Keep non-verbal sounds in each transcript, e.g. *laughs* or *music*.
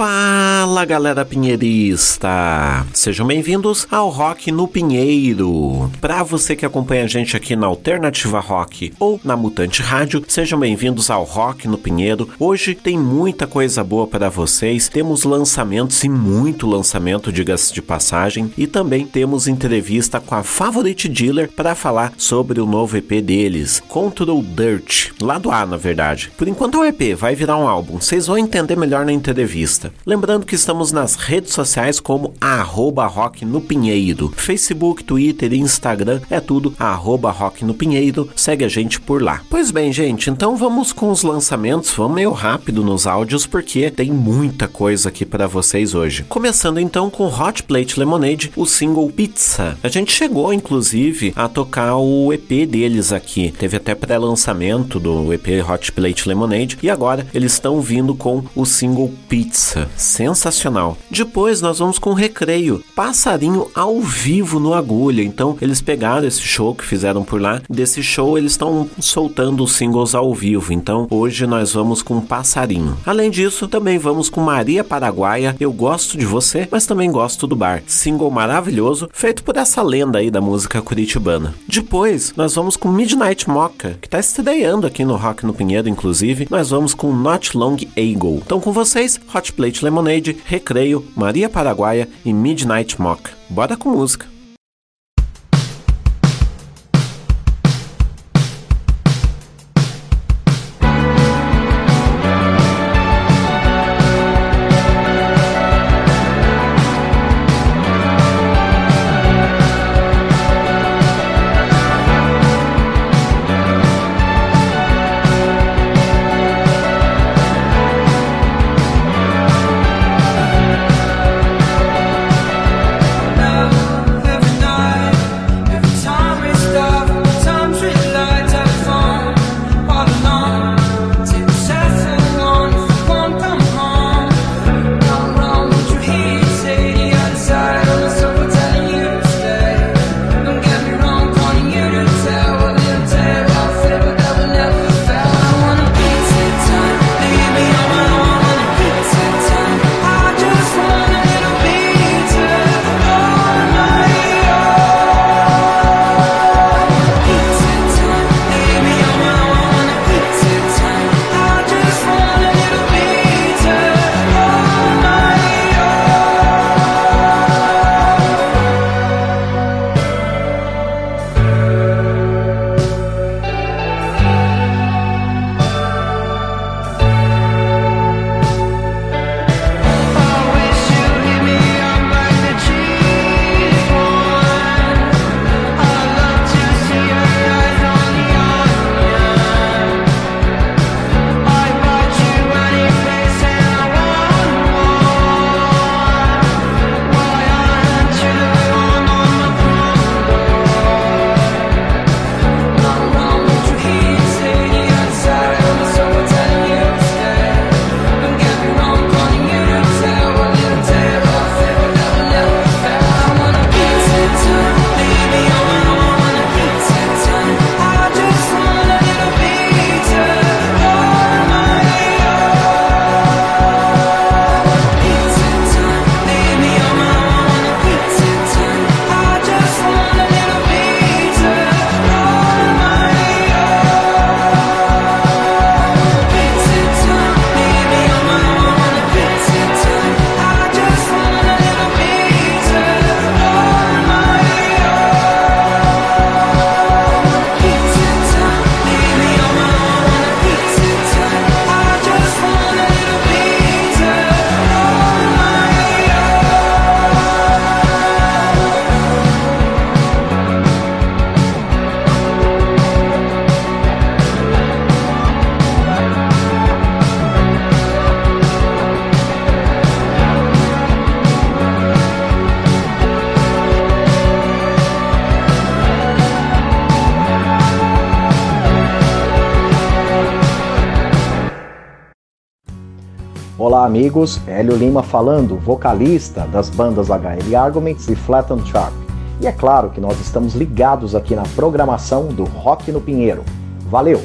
five. Fala galera pinheirista! Sejam bem-vindos ao Rock no Pinheiro. Para você que acompanha a gente aqui na Alternativa Rock ou na Mutante Rádio, sejam bem-vindos ao Rock no Pinheiro. Hoje tem muita coisa boa para vocês, temos lançamentos e muito lançamento, diga-se de passagem, e também temos entrevista com a Favorite Dealer para falar sobre o novo EP deles, Control Dirt, lá do A na verdade. Por enquanto é o EP, vai virar um álbum, vocês vão entender melhor na entrevista. Lembrando que estamos nas redes sociais como arroba Rock no Pinheiro. Facebook, Twitter e Instagram é tudo arroba Rock no Pinheiro. Segue a gente por lá. Pois bem, gente, então vamos com os lançamentos. Vamos meio rápido nos áudios porque tem muita coisa aqui para vocês hoje. Começando então com Hot Plate Lemonade, o single Pizza. A gente chegou inclusive a tocar o EP deles aqui. Teve até pré-lançamento do EP Hot Plate Lemonade e agora eles estão vindo com o single Pizza sensacional. Depois nós vamos com Recreio, passarinho ao vivo no Agulha. Então eles pegaram esse show que fizeram por lá. Desse show eles estão soltando os singles ao vivo. Então hoje nós vamos com Passarinho. Além disso, também vamos com Maria Paraguaia. Eu gosto de você, mas também gosto do bar. Single maravilhoso, feito por essa lenda aí da música curitibana. Depois nós vamos com Midnight Mocha, que está estreando aqui no Rock no Pinheiro, inclusive. Nós vamos com Not Long Eagle. Então com vocês, Hot Play Leite Lemonade, Recreio, Maria Paraguaia e Midnight Mock. Bora com música! Amigos. Hélio Lima falando, vocalista das bandas HL Arguments e Flat and Sharp. E é claro que nós estamos ligados aqui na programação do Rock no Pinheiro. Valeu!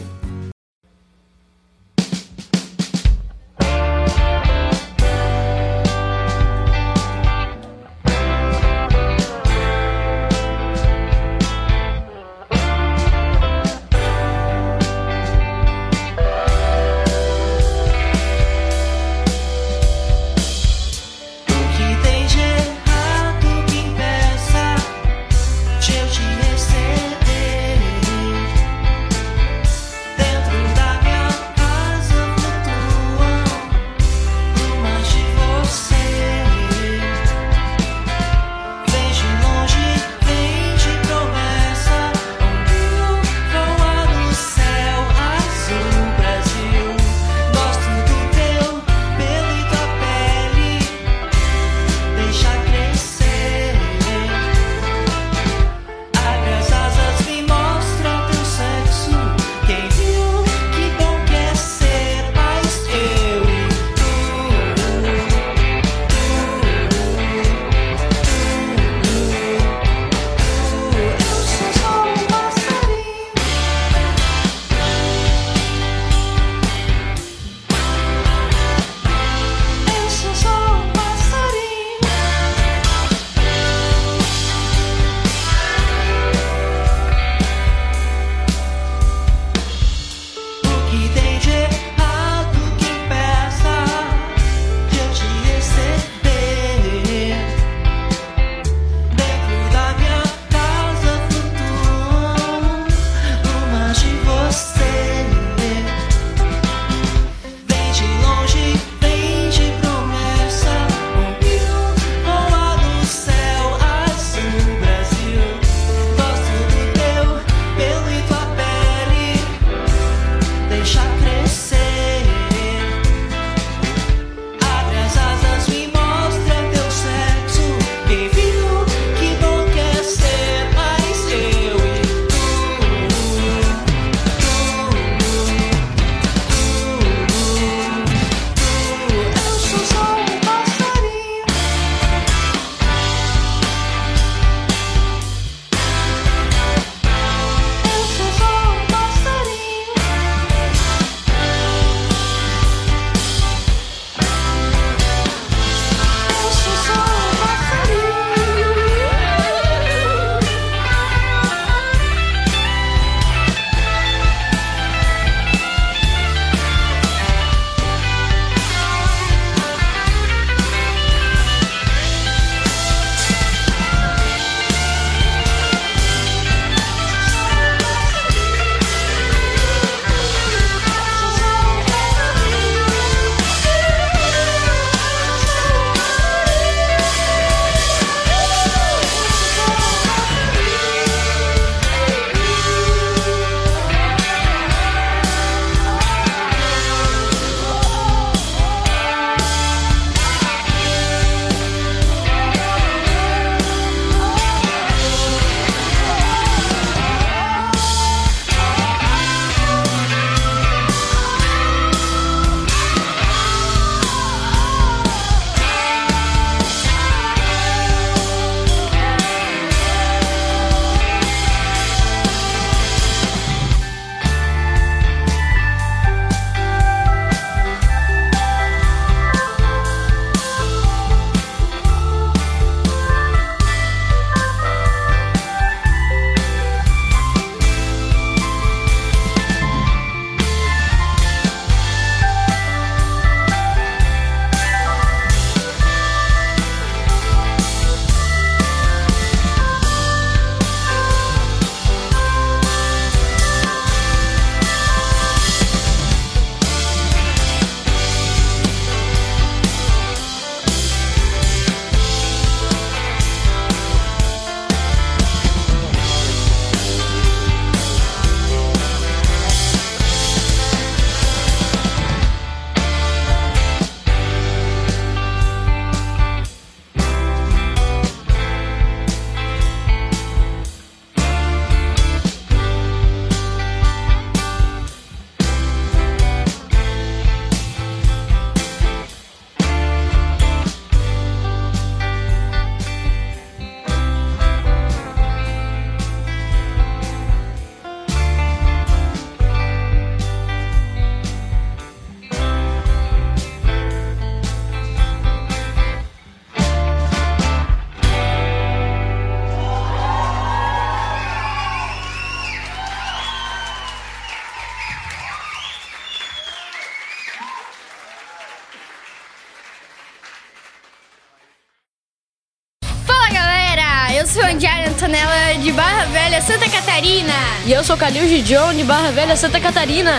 E eu sou Calil Gidion, de Barra Velha, Santa Catarina.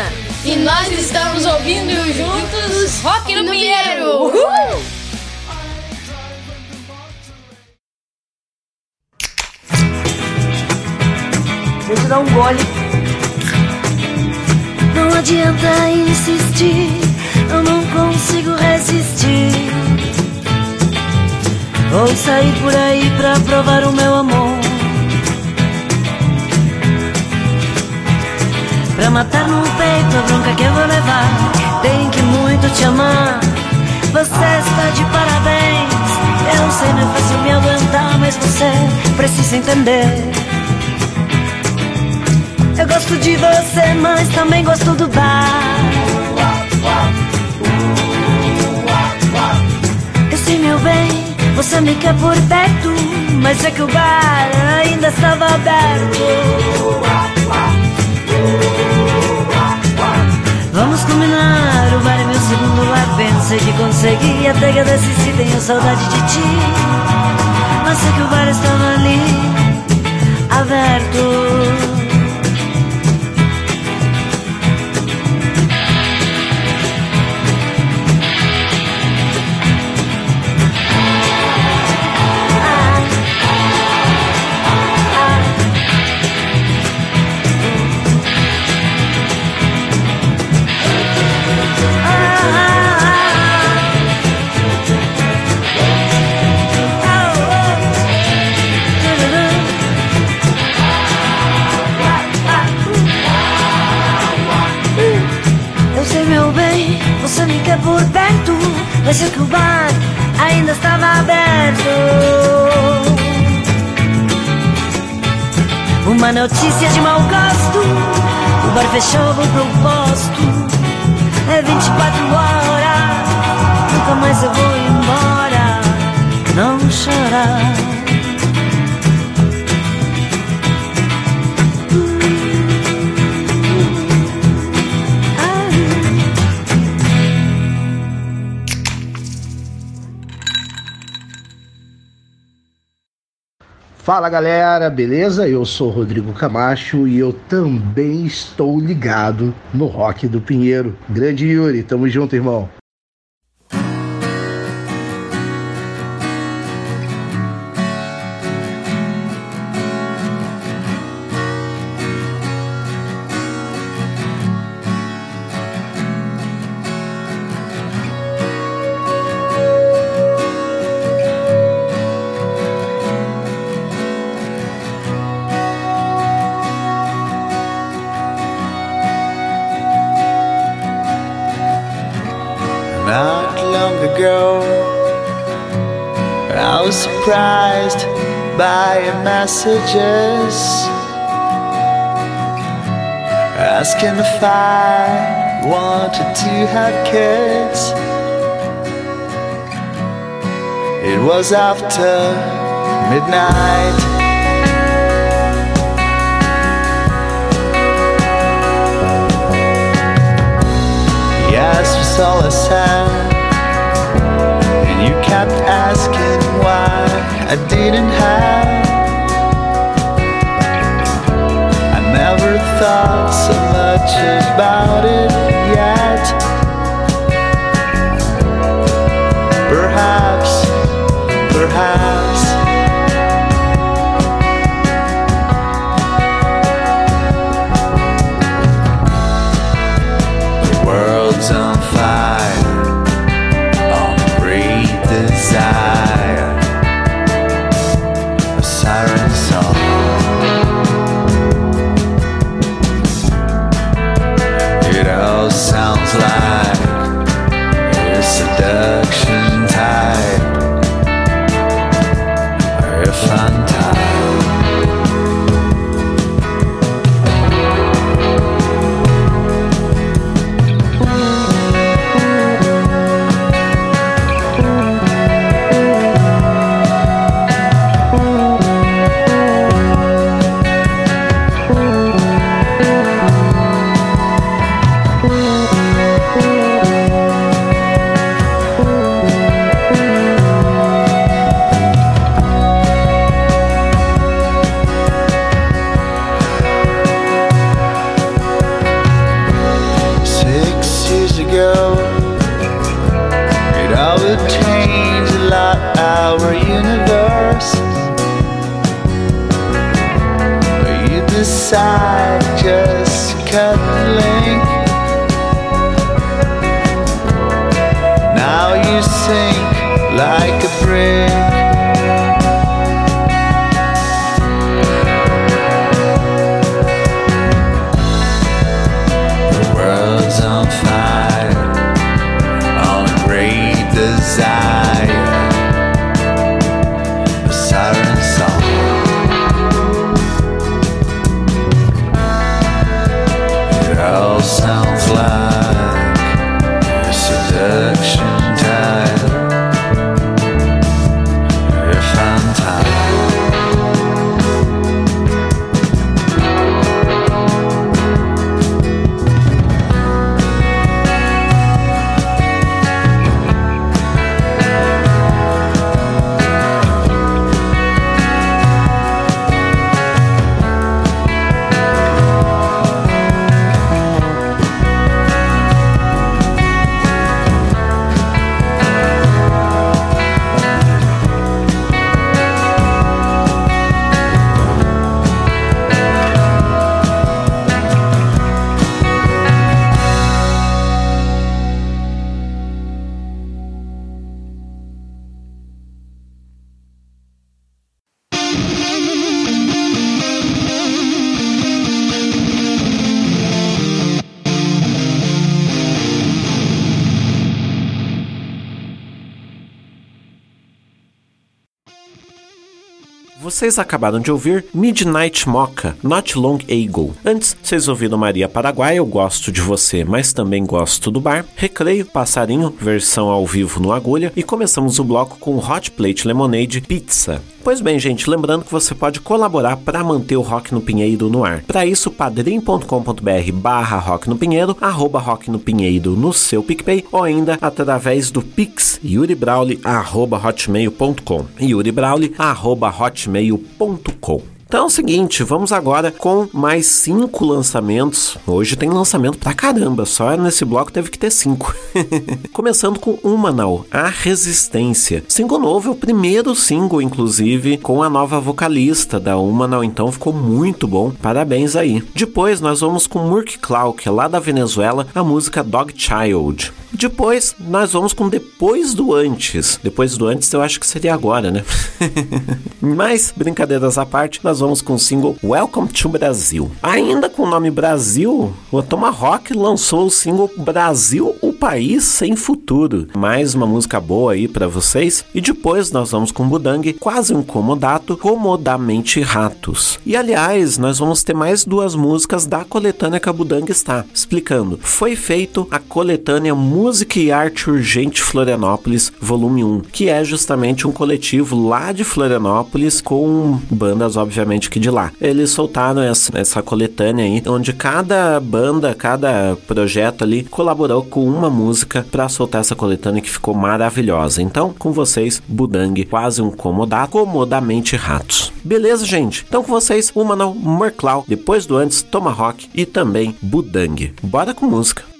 E nós estamos ouvindo juntos Rock no, no Pinheiro. Uhul! Deixa eu dar um gole. Não adianta insistir, eu não consigo resistir. Vou sair por aí pra provar o meu que eu vou levar. Tem que muito te amar. Você está de parabéns. Eu sei, não é fácil me aguentar, mas você precisa entender. Eu gosto de você, mas também gosto do bar. Eu sei, meu bem. Você me quer por perto, mas é que o bar ainda estava aberto. Combinar, o bar meu segundo lar. Pensei que consegui, até que decidi, tenho saudade de ti. Mas sei que o bar estava ali, aberto. Mas que o bar ainda estava aberto. Uma notícia de mau gosto: o bar fechou, vou pro posto. É 24 horas, nunca mais eu vou embora. Não chorar. Fala galera, beleza? Eu sou Rodrigo Camacho e eu também estou ligado no Rock do Pinheiro. Grande Yuri, tamo junto, irmão. Messages asking if I wanted to have kids. It was after midnight. Yes, was all I said. And you kept asking why I didn't have thought so much about it Vocês acabaram de ouvir Midnight Mocha, Not Long Ago. Antes, vocês ouviram Maria Paraguai, Eu Gosto de Você, mas também gosto do bar. Recreio, Passarinho, versão ao vivo no Agulha. E começamos o bloco com Hot Plate Lemonade Pizza. Pois bem, gente, lembrando que você pode colaborar para manter o Rock no Pinheiro no ar. Para isso, padrim.com.br barra Rock no Pinheiro, arroba Rock no Pinheiro no seu PicPay ou ainda através do Pix yuribrauli arroba hotmail.com yuribrauli arroba hotmail.com então é o seguinte, vamos agora com mais cinco lançamentos. Hoje tem lançamento pra caramba, só nesse bloco teve que ter cinco. *laughs* Começando com Humanal, A Resistência. Single novo, é o primeiro single, inclusive, com a nova vocalista da Humanal, então ficou muito bom. Parabéns aí. Depois nós vamos com Murk Clau, que é lá da Venezuela, a música Dog Child. Depois nós vamos com Depois do Antes. Depois do Antes eu acho que seria agora, né? *laughs* Mas, brincadeiras à parte, nós vamos com o single Welcome to Brasil. Ainda com o nome Brasil, o Tomahawk lançou o single Brasil, país sem futuro. Mais uma música boa aí para vocês. E depois nós vamos com Budang, quase um comodato, Comodamente Ratos. E aliás, nós vamos ter mais duas músicas da coletânea que a Budang está explicando. Foi feito a coletânea Música e Arte Urgente Florianópolis, volume 1, que é justamente um coletivo lá de Florianópolis com bandas, obviamente, que de lá. Eles soltaram essa, essa coletânea aí, onde cada banda, cada projeto ali colaborou com uma música para soltar essa coletânea que ficou maravilhosa. Então, com vocês, Budang, quase um comodá, comodamente ratos. Beleza, gente? Então com vocês, Humanal, Merclau, depois do antes, Tomahawk e também Budang. Bora com música.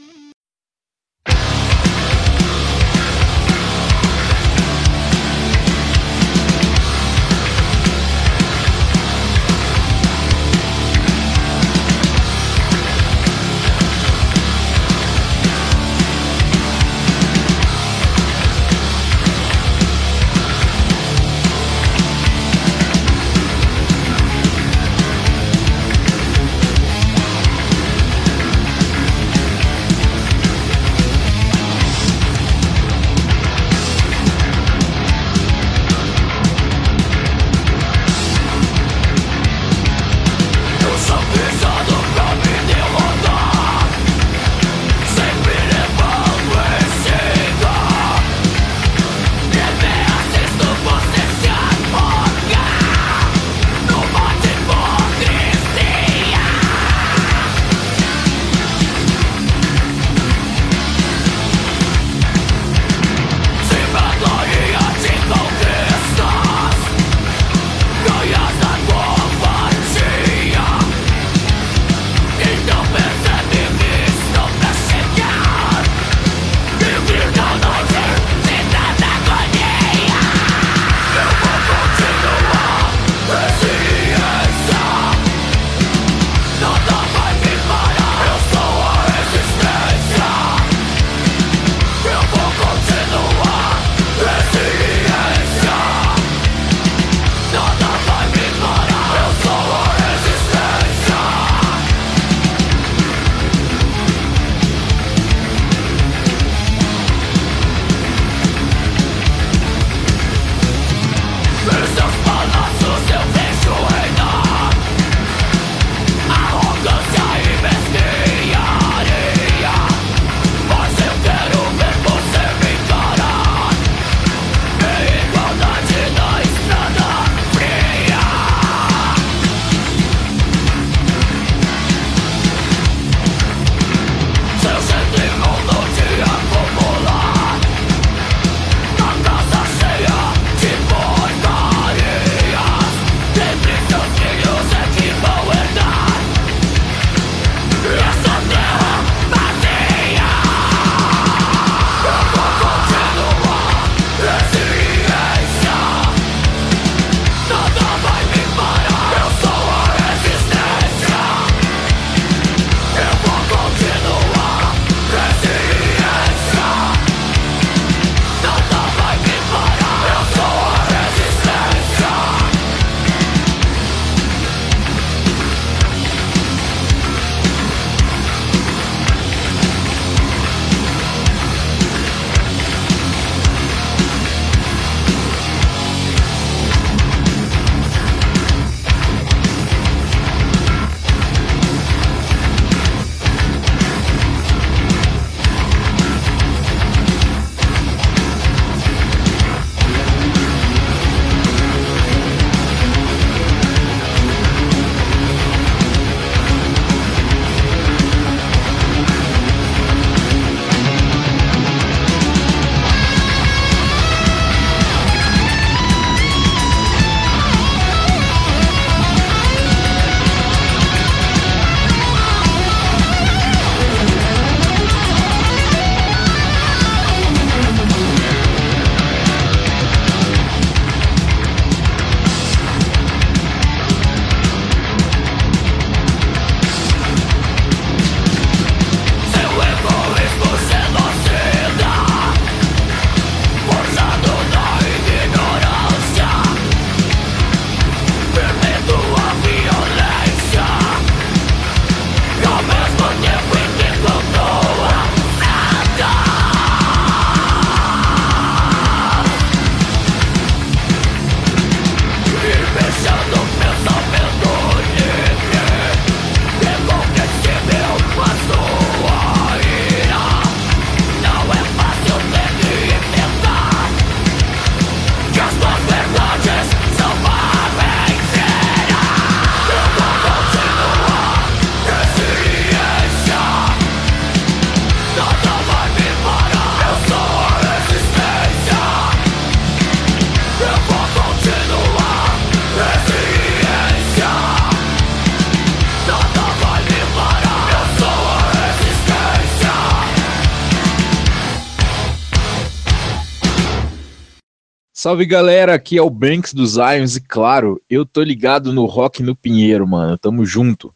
Salve galera, aqui é o Banks dos Zions e claro, eu tô ligado no Rock no Pinheiro, mano. Tamo junto.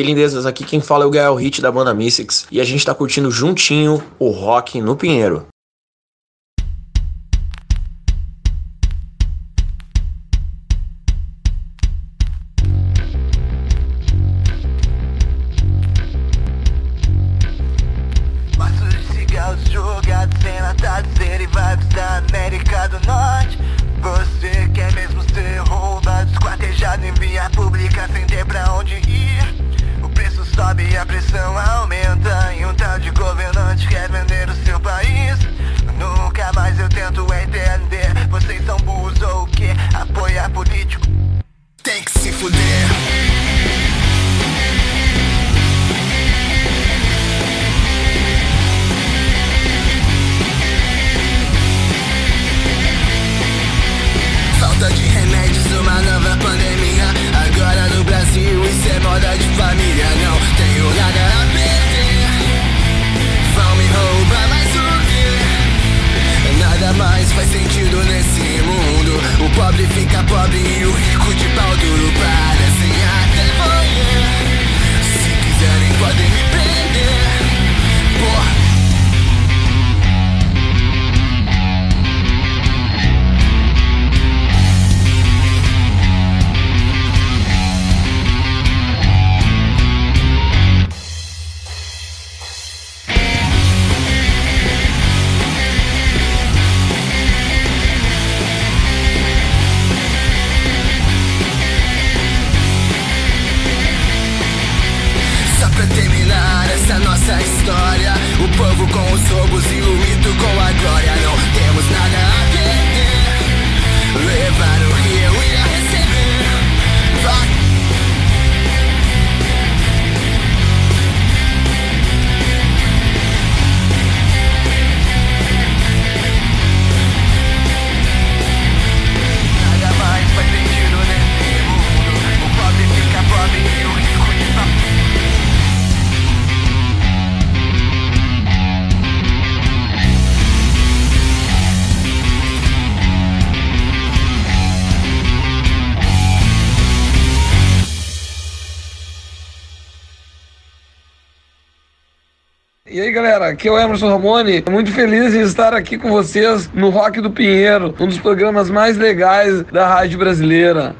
Aí, lindezas, aqui quem fala é o Gael Hit da banda Mystics e a gente tá curtindo juntinho o rock no Pinheiro. político. Tem que se fuder. aqui é o Emerson Ramone. É muito feliz em estar aqui com vocês no Rock do Pinheiro, um dos programas mais legais da rádio brasileira.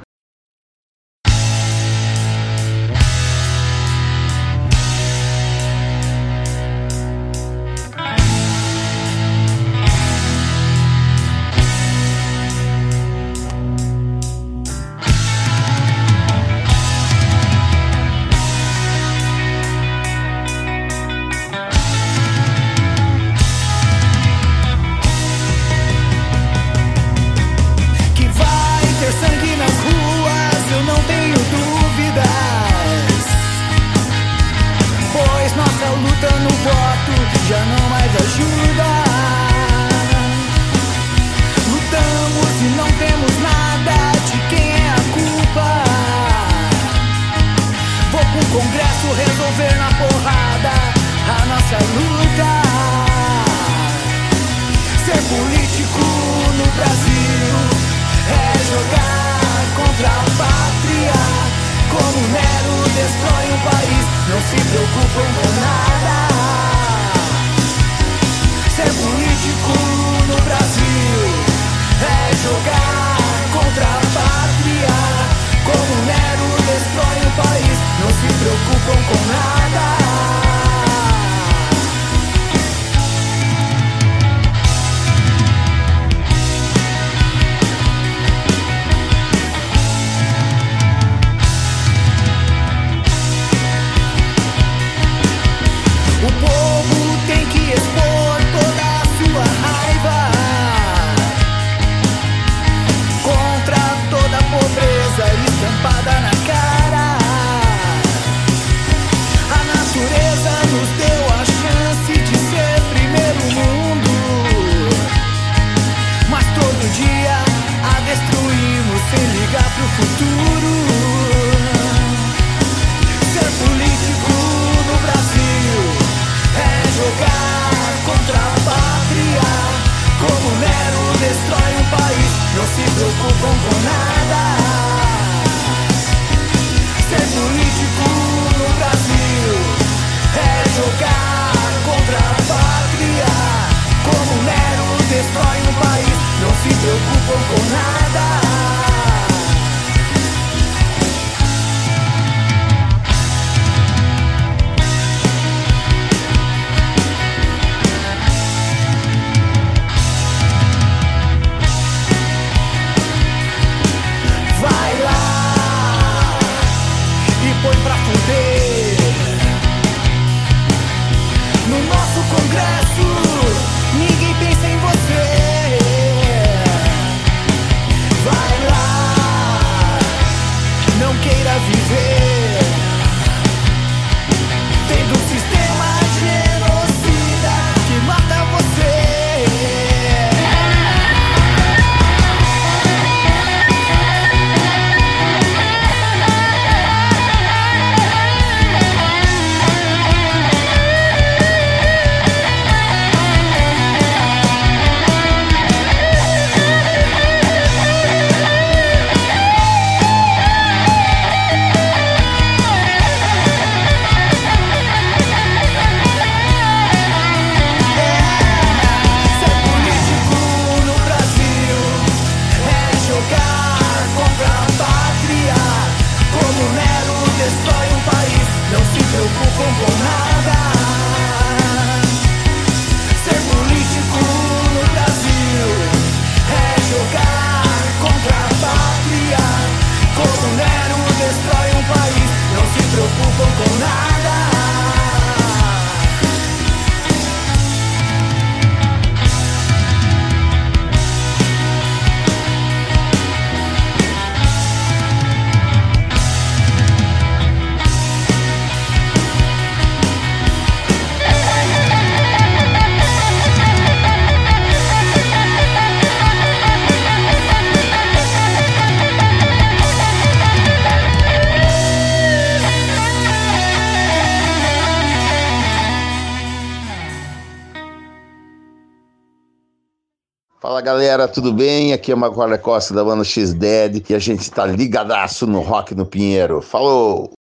Galera, tudo bem? Aqui é Macaulay Costa da banda X-Dead e a gente tá ligadaço no Rock no Pinheiro. Falou!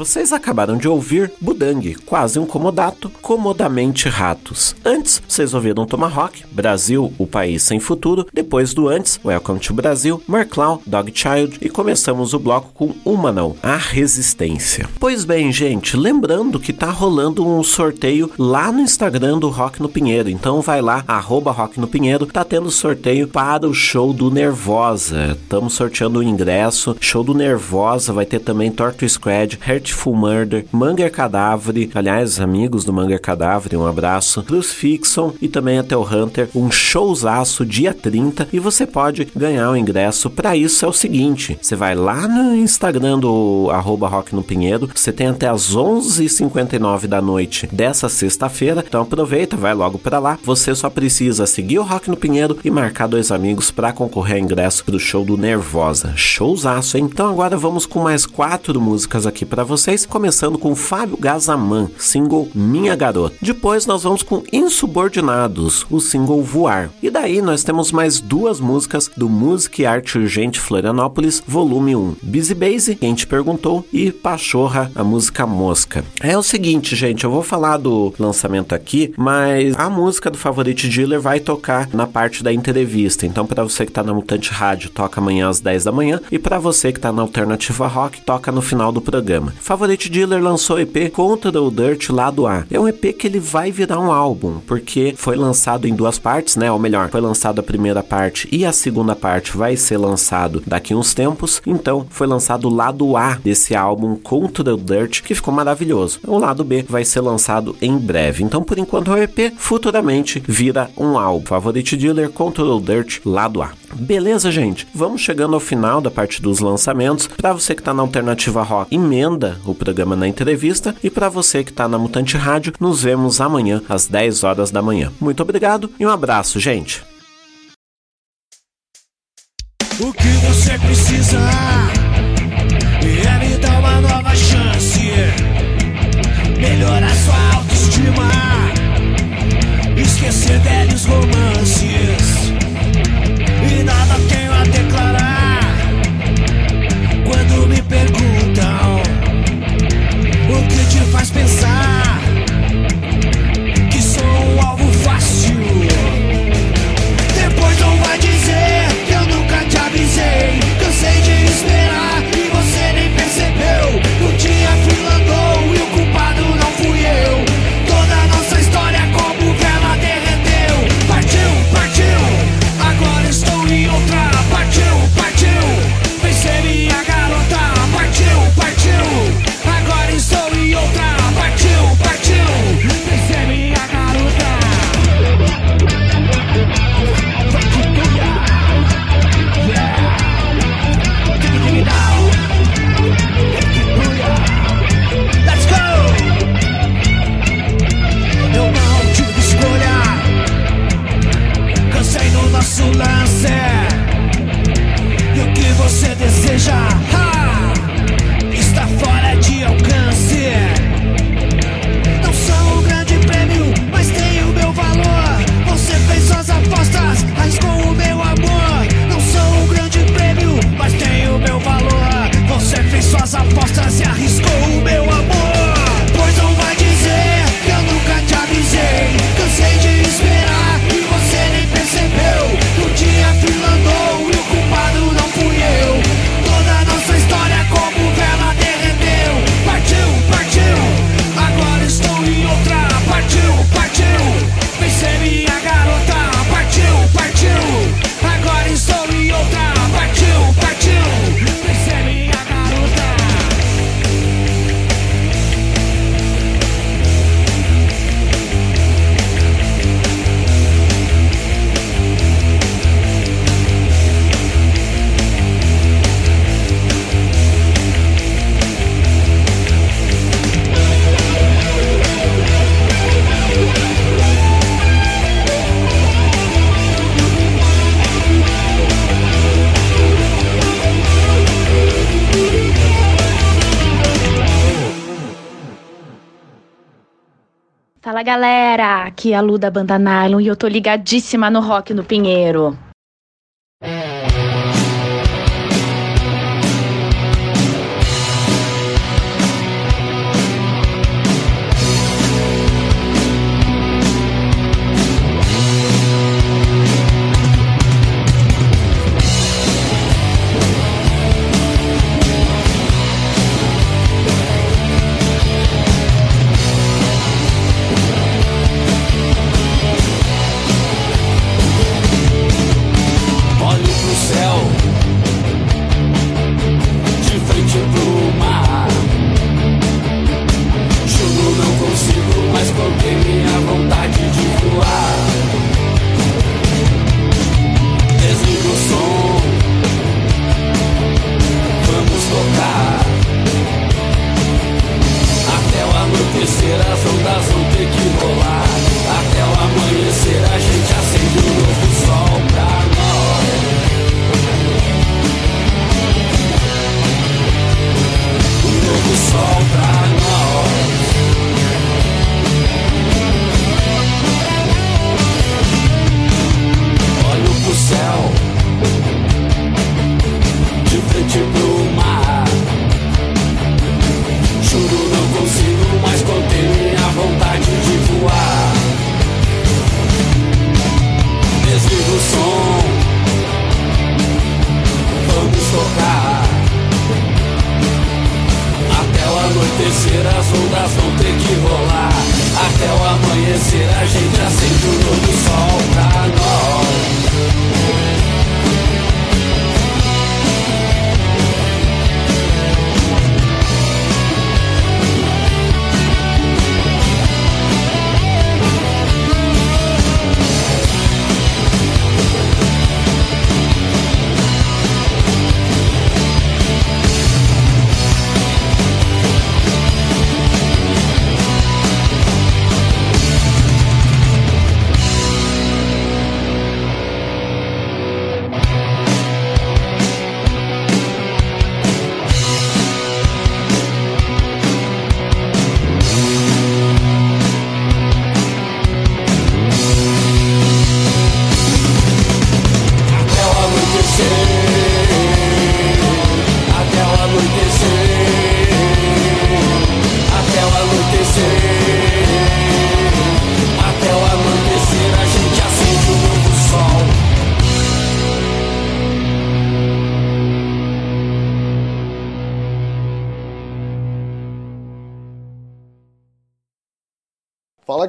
Vocês acabaram de ouvir Budang, quase um comodato, comodamente ratos. Antes, vocês ouviram Tomahawk, Brasil, o país sem futuro. Depois do antes, Welcome to Brasil, Merclau, Dogchild e começamos o bloco com Humanal, a resistência. Pois bem, gente, lembrando que tá rolando um sorteio lá no Instagram do Rock no Pinheiro. Então vai lá, arroba Rock no Pinheiro, tá tendo sorteio para o show do Nervosa. Estamos sorteando o ingresso. Show do Nervosa vai ter também Torto Squad, Hurt Full Murder, Manger Cadáver, aliás, amigos do Manger Cadáver, um abraço, Crucifixon e também até o Hunter, um showzaço dia 30 e você pode ganhar o ingresso. Para isso é o seguinte, você vai lá no Instagram do arroba Rock no Pinheiro, você tem até as 11h59 da noite dessa sexta-feira, então aproveita, vai logo para lá. Você só precisa seguir o Rock no Pinheiro e marcar dois amigos para concorrer a ingresso pro show do Nervosa. Showzaço, hein? Então agora vamos com mais quatro músicas aqui para você vocês, começando com Fábio Gazaman, single Minha Garota. Depois nós vamos com Insubordinados, o single Voar. E daí nós temos mais duas músicas do Música e Arte Urgente Florianópolis, volume 1. Busy Base, quem te perguntou, e Pachorra, a música Mosca. É o seguinte, gente, eu vou falar do lançamento aqui, mas a música do Favorite Dealer vai tocar na parte da entrevista. Então, para você que tá na Mutante Rádio, toca amanhã às 10 da manhã, e para você que tá na Alternativa Rock, toca no final do programa. Favorite Dealer lançou o EP Contra o Dirt Lado A. É um EP que ele vai virar um álbum, porque foi lançado em duas partes, né? Ou melhor, foi lançado a primeira parte e a segunda parte vai ser lançado daqui uns tempos. Então, foi lançado o lado A desse álbum Contra o Dirt, que ficou maravilhoso. O lado B vai ser lançado em breve. Então, por enquanto, é o EP futuramente vira um álbum. Favorite Dealer Contra o Dirt Lado A. Beleza, gente? Vamos chegando ao final da parte dos lançamentos. Para você que tá na alternativa rock, emenda o programa na entrevista. E para você que está na Mutante Rádio, nos vemos amanhã às 10 horas da manhã. Muito obrigado e um abraço, gente. O que você precisa é me dar uma nova chance, melhorar sua autoestima, esquecer velhos romances e nada tenho a declarar quando me perguntam faz pensar aqui é a Lu da Banda Nylon e eu tô ligadíssima no rock no Pinheiro.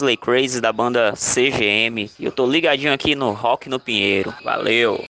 Wesley Crazy da banda CGM e eu tô ligadinho aqui no Rock no Pinheiro. Valeu!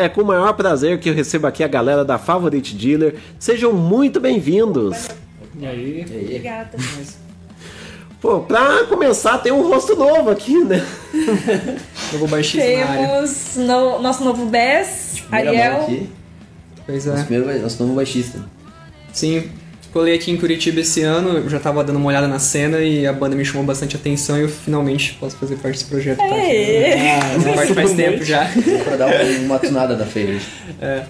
É com o maior prazer que eu recebo aqui a galera da Favorite Dealer. Sejam muito bem-vindos. E aí? Obrigada. Pô, pra começar, tem um rosto novo aqui, né? *laughs* novo baixista Temos no, nosso novo Bess, Ariel. Pois é. Nosso, primeiro, nosso novo baixista. Sim, colei aqui em Curitiba esse ano, eu já tava dando uma olhada na cena e a banda me chamou bastante atenção e eu finalmente posso fazer parte desse projeto. Tá? Aê! Ah, parte faz tempo já. pra dar uma tunada da Favorite. É.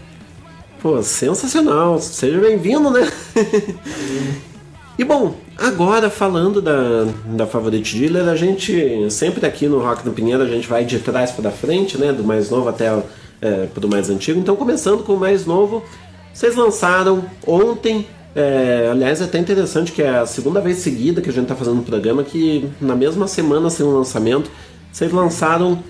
Pô, sensacional. Seja bem-vindo, né? e bom, agora falando da, da Favorite Dealer, a gente sempre aqui no Rock no Pinheiro, a gente vai de trás para frente, né? Do mais novo até é, pro mais antigo. Então, começando com o mais novo, vocês lançaram ontem é, aliás, é até interessante que é a segunda vez seguida que a gente está fazendo um programa que na mesma semana sem o lançamento, vocês lançaram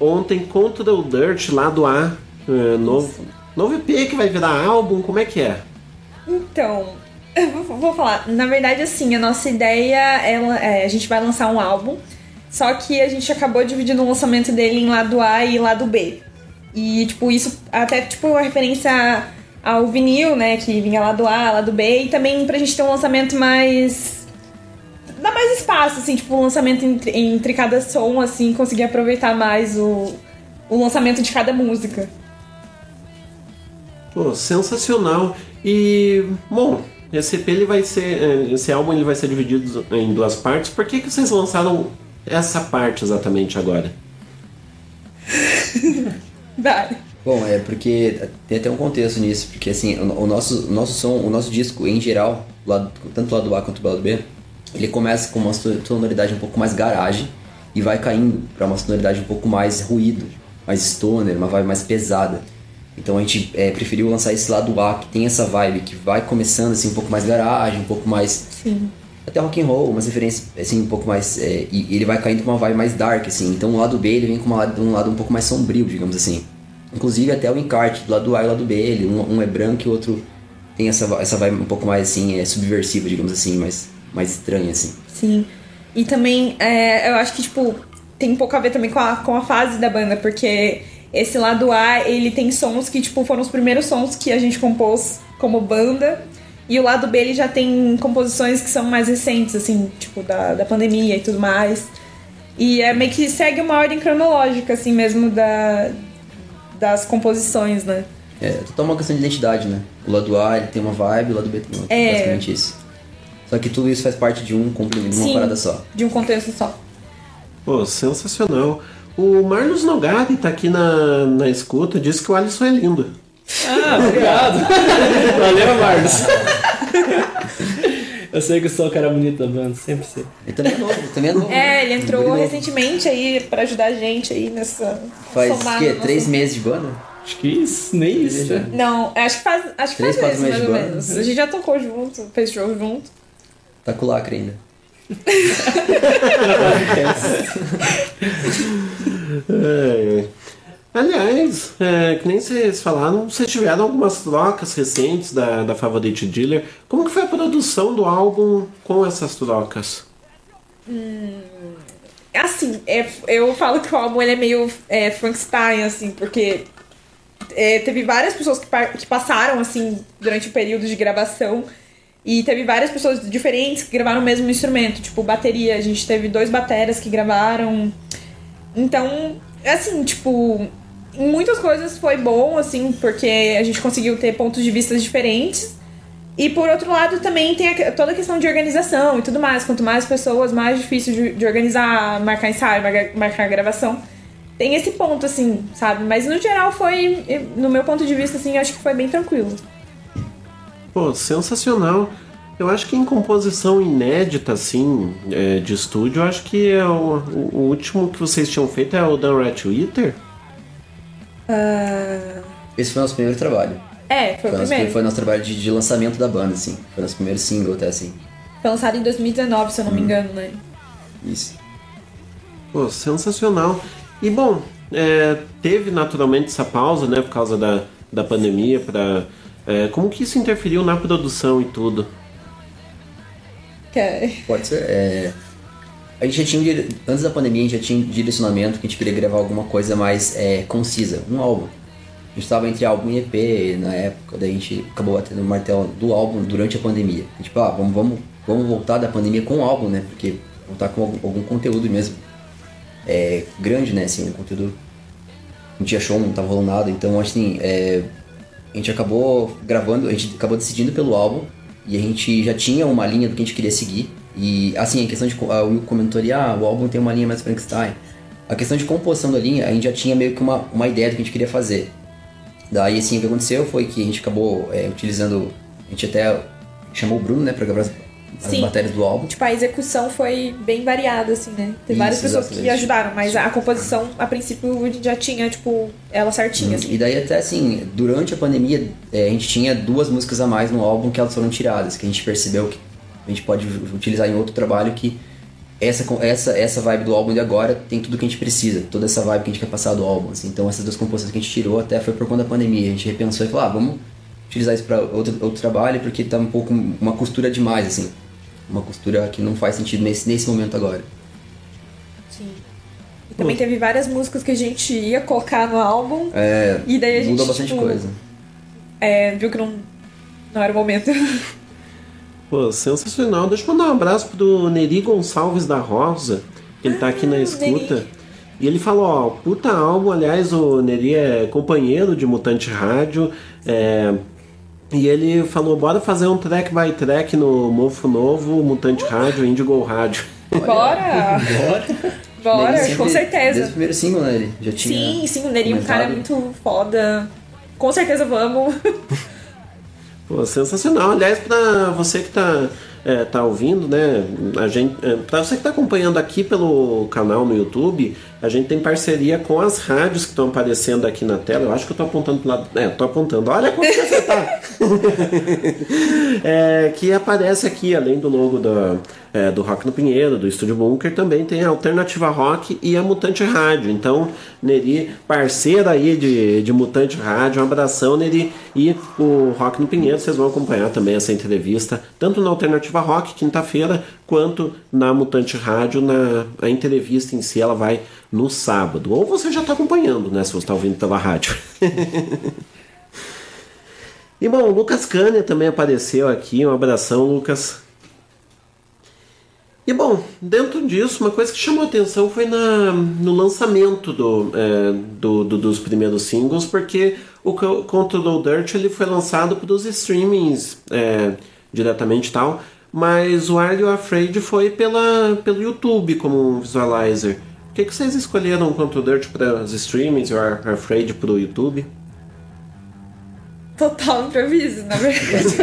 ontem Contra o Dirt lá do A, é, novo, novo EP que vai virar álbum, como é que é? Então, *laughs* vou, falar, na verdade assim, a nossa ideia é, é, a gente vai lançar um álbum, só que a gente acabou dividindo o lançamento dele em lado A e lado B. E tipo, isso até tipo uma referência ao vinil, né, que vinha lá do A, lá do B, e também pra gente ter um lançamento mais. dá mais espaço, assim, tipo, um lançamento entre, entre cada som, assim, conseguir aproveitar mais o, o lançamento de cada música. Pô, sensacional. E, bom, esse EP ele vai ser. Esse álbum ele vai ser dividido em duas partes. Por que, que vocês lançaram essa parte exatamente agora? *laughs* vai. Bom, é porque tem até um contexto nisso, porque assim, o, o nosso, o nosso som, o nosso disco em geral, lado, tanto o lado A quanto o lado B, ele começa com uma sonoridade um pouco mais garagem e vai caindo para uma sonoridade um pouco mais ruído, mais stoner, uma vibe mais pesada. Então a gente é, preferiu lançar esse lado A, que tem essa vibe, que vai começando assim um pouco mais garagem, um pouco mais. Sim. Até rock and roll, umas referências assim um pouco mais. É, e ele vai caindo com uma vibe mais dark, assim. Então o lado B ele vem com uma, um lado um pouco mais sombrio, digamos assim. Inclusive até o encarte do lado A e do lado B, ele, um, um é branco e o outro tem essa, essa vibe um pouco mais assim, é, subversiva, digamos assim, mais, mais estranha, assim. Sim. E também, é, eu acho que, tipo, tem um pouco a ver também com a, com a fase da banda, porque esse lado A, ele tem sons que, tipo, foram os primeiros sons que a gente compôs como banda. E o lado B, ele já tem composições que são mais recentes, assim, tipo, da, da pandemia e tudo mais. E é meio que segue uma ordem cronológica, assim, mesmo, da, das composições, né? É, total uma questão de identidade, né? O lado A ele tem uma vibe, o lado B tem outra, É. basicamente isso. Só que tudo isso faz parte de um complemento, de uma parada só. De um contexto só. Pô, sensacional. O Marlos Nogari tá aqui na, na escuta, disse que o Alisson é lindo. Ah, obrigado. *laughs* Valeu, Marlos. *laughs* Eu sei que o cara bonito da banda, sempre sei. Ele também é novo, ele também é novo. É, ele entrou novo. recentemente aí pra ajudar a gente aí nessa. Faz o quê? Três meses de banda? Acho que isso, nem isso. né? Não, acho que faz, acho que Três, faz meses, mais meses ou menos. A gente já tocou junto, fez show junto. Tá com o lacre ainda. *laughs* *laughs* *laughs* É, é. Aliás, é, que nem vocês falaram, vocês tiveram algumas trocas recentes da, da Favorite Dealer. Como que foi a produção do álbum com essas trocas? Hum, assim, é, eu falo que o álbum ele é meio é, Frankenstein, assim, porque é, teve várias pessoas que, que passaram, assim, durante o período de gravação. E teve várias pessoas diferentes que gravaram o mesmo instrumento, tipo bateria. A gente teve dois bateras que gravaram. Então, assim, tipo, muitas coisas foi bom, assim, porque a gente conseguiu ter pontos de vista diferentes. E por outro lado, também tem a- toda a questão de organização e tudo mais. Quanto mais pessoas, mais difícil de, de organizar, marcar ensaio, marcar, marcar gravação. Tem esse ponto, assim, sabe? Mas no geral foi, no meu ponto de vista, assim, acho que foi bem tranquilo. Pô, sensacional. Eu acho que em composição inédita, assim, é, de estúdio, acho que é o, o- último que vocês tinham feito é o Dan Rat Eater. Ah, Esse foi o nosso primeiro trabalho. é, foi o nosso, primeiro. foi nosso trabalho de, de lançamento da banda, assim. Foi nosso primeiro single até assim. Foi lançado em 2019, se eu não me engano, né? Isso. Pô, sensacional. E bom, é, teve naturalmente essa pausa, né, por causa da, da pandemia, pra, é, como que isso interferiu na produção e tudo? É- Pode ser. é, A gente já tinha, antes da pandemia, a gente já tinha um direcionamento que a gente queria gravar alguma coisa mais é, concisa, um álbum. A gente estava entre álbum e EP na época, daí a gente acabou batendo o martelo do álbum durante a pandemia. A gente, ah, vamos, vamos, vamos voltar da pandemia com o álbum, né? Porque voltar com algum, algum conteúdo mesmo é, grande, né? Assim, um conteúdo. Não tinha show, não tava rolando nada, então assim, é, a gente acabou gravando, a gente acabou decidindo pelo álbum e a gente já tinha uma linha do que a gente queria seguir. E assim, a questão de. A Will comentou ali, ah, o álbum tem uma linha mais Frankenstein. A questão de composição da linha, a gente já tinha meio que uma, uma ideia do que a gente queria fazer. Daí, assim, o que aconteceu foi que a gente acabou é, utilizando. A gente até chamou o Bruno, né, pra gravar as, as Sim. matérias do álbum. Tipo, a execução foi bem variada, assim, né? Tem Isso, várias pessoas que exatamente. ajudaram, mas a composição, a princípio, a gente já tinha, tipo, ela certinha, assim. E daí até assim, durante a pandemia, é, a gente tinha duas músicas a mais no álbum que elas foram tiradas, que a gente percebeu que a gente pode utilizar em outro trabalho que essa, essa, essa vibe do álbum de agora tem tudo que a gente precisa, toda essa vibe que a gente quer passar do álbum. assim. Então essas duas composições que a gente tirou até foi por conta da pandemia. A gente repensou e falou, ah, vamos utilizar isso para outro, outro trabalho porque tá um pouco uma costura demais, assim. Uma costura que não faz sentido nesse, nesse momento agora. Sim. E também teve várias músicas que a gente ia colocar no álbum. É, E daí a gente, mudou bastante tipo, coisa. É, viu que não, não era o momento. *laughs* Pô, sensacional. Deixa eu mandar um abraço pro Neri Gonçalves da Rosa, que ele tá aqui na escuta. E ele falou, ó, puta álbum, aliás, o Neri é companheiro de Mutante Rádio. é, e ele falou, bora fazer um track by track no Mofo Novo, Mutante Rádio, Indigo Rádio. *laughs* Bora! Bora, Nele sempre- com certeza. Desde o primeiro single, né? Ele já tinha. Sim, sim, o Neri é um cara muito foda. Com certeza vamos. *laughs* Pô, sensacional. Aliás, pra você que tá é, tá ouvindo, né? A gente, é, para você que está acompanhando aqui pelo canal no YouTube, a gente tem parceria com as rádios que estão aparecendo aqui na tela. Eu acho que eu tô apontando pro lado. É, tô apontando. Olha como você tá. *laughs* é, que aparece aqui, além do logo da, é, do Rock no Pinheiro, do Estúdio Bunker, também tem a Alternativa Rock e a Mutante Rádio. Então, Neri, parceira aí de, de Mutante Rádio, um abração, Neri. E o Rock no Pinheiro, vocês vão acompanhar também essa entrevista, tanto na Alternativa Rock, quinta-feira, quanto na Mutante Rádio, na a entrevista em si, ela vai no sábado. Ou você já está acompanhando, né? Se você está ouvindo pela rádio. *laughs* e bom, o Lucas Cânia também apareceu aqui. Um abração, Lucas. E bom, dentro disso, uma coisa que chamou atenção foi na, no lançamento do, é, do, do, dos primeiros singles, porque o Control Dirt ele foi lançado para os streamings é, diretamente e tal, mas o Are You Afraid foi pela, pelo YouTube como um visualizer. Por que, que vocês escolheram o Control Dirt para os streamings e o Are You Afraid para o YouTube? Total improviso, na verdade.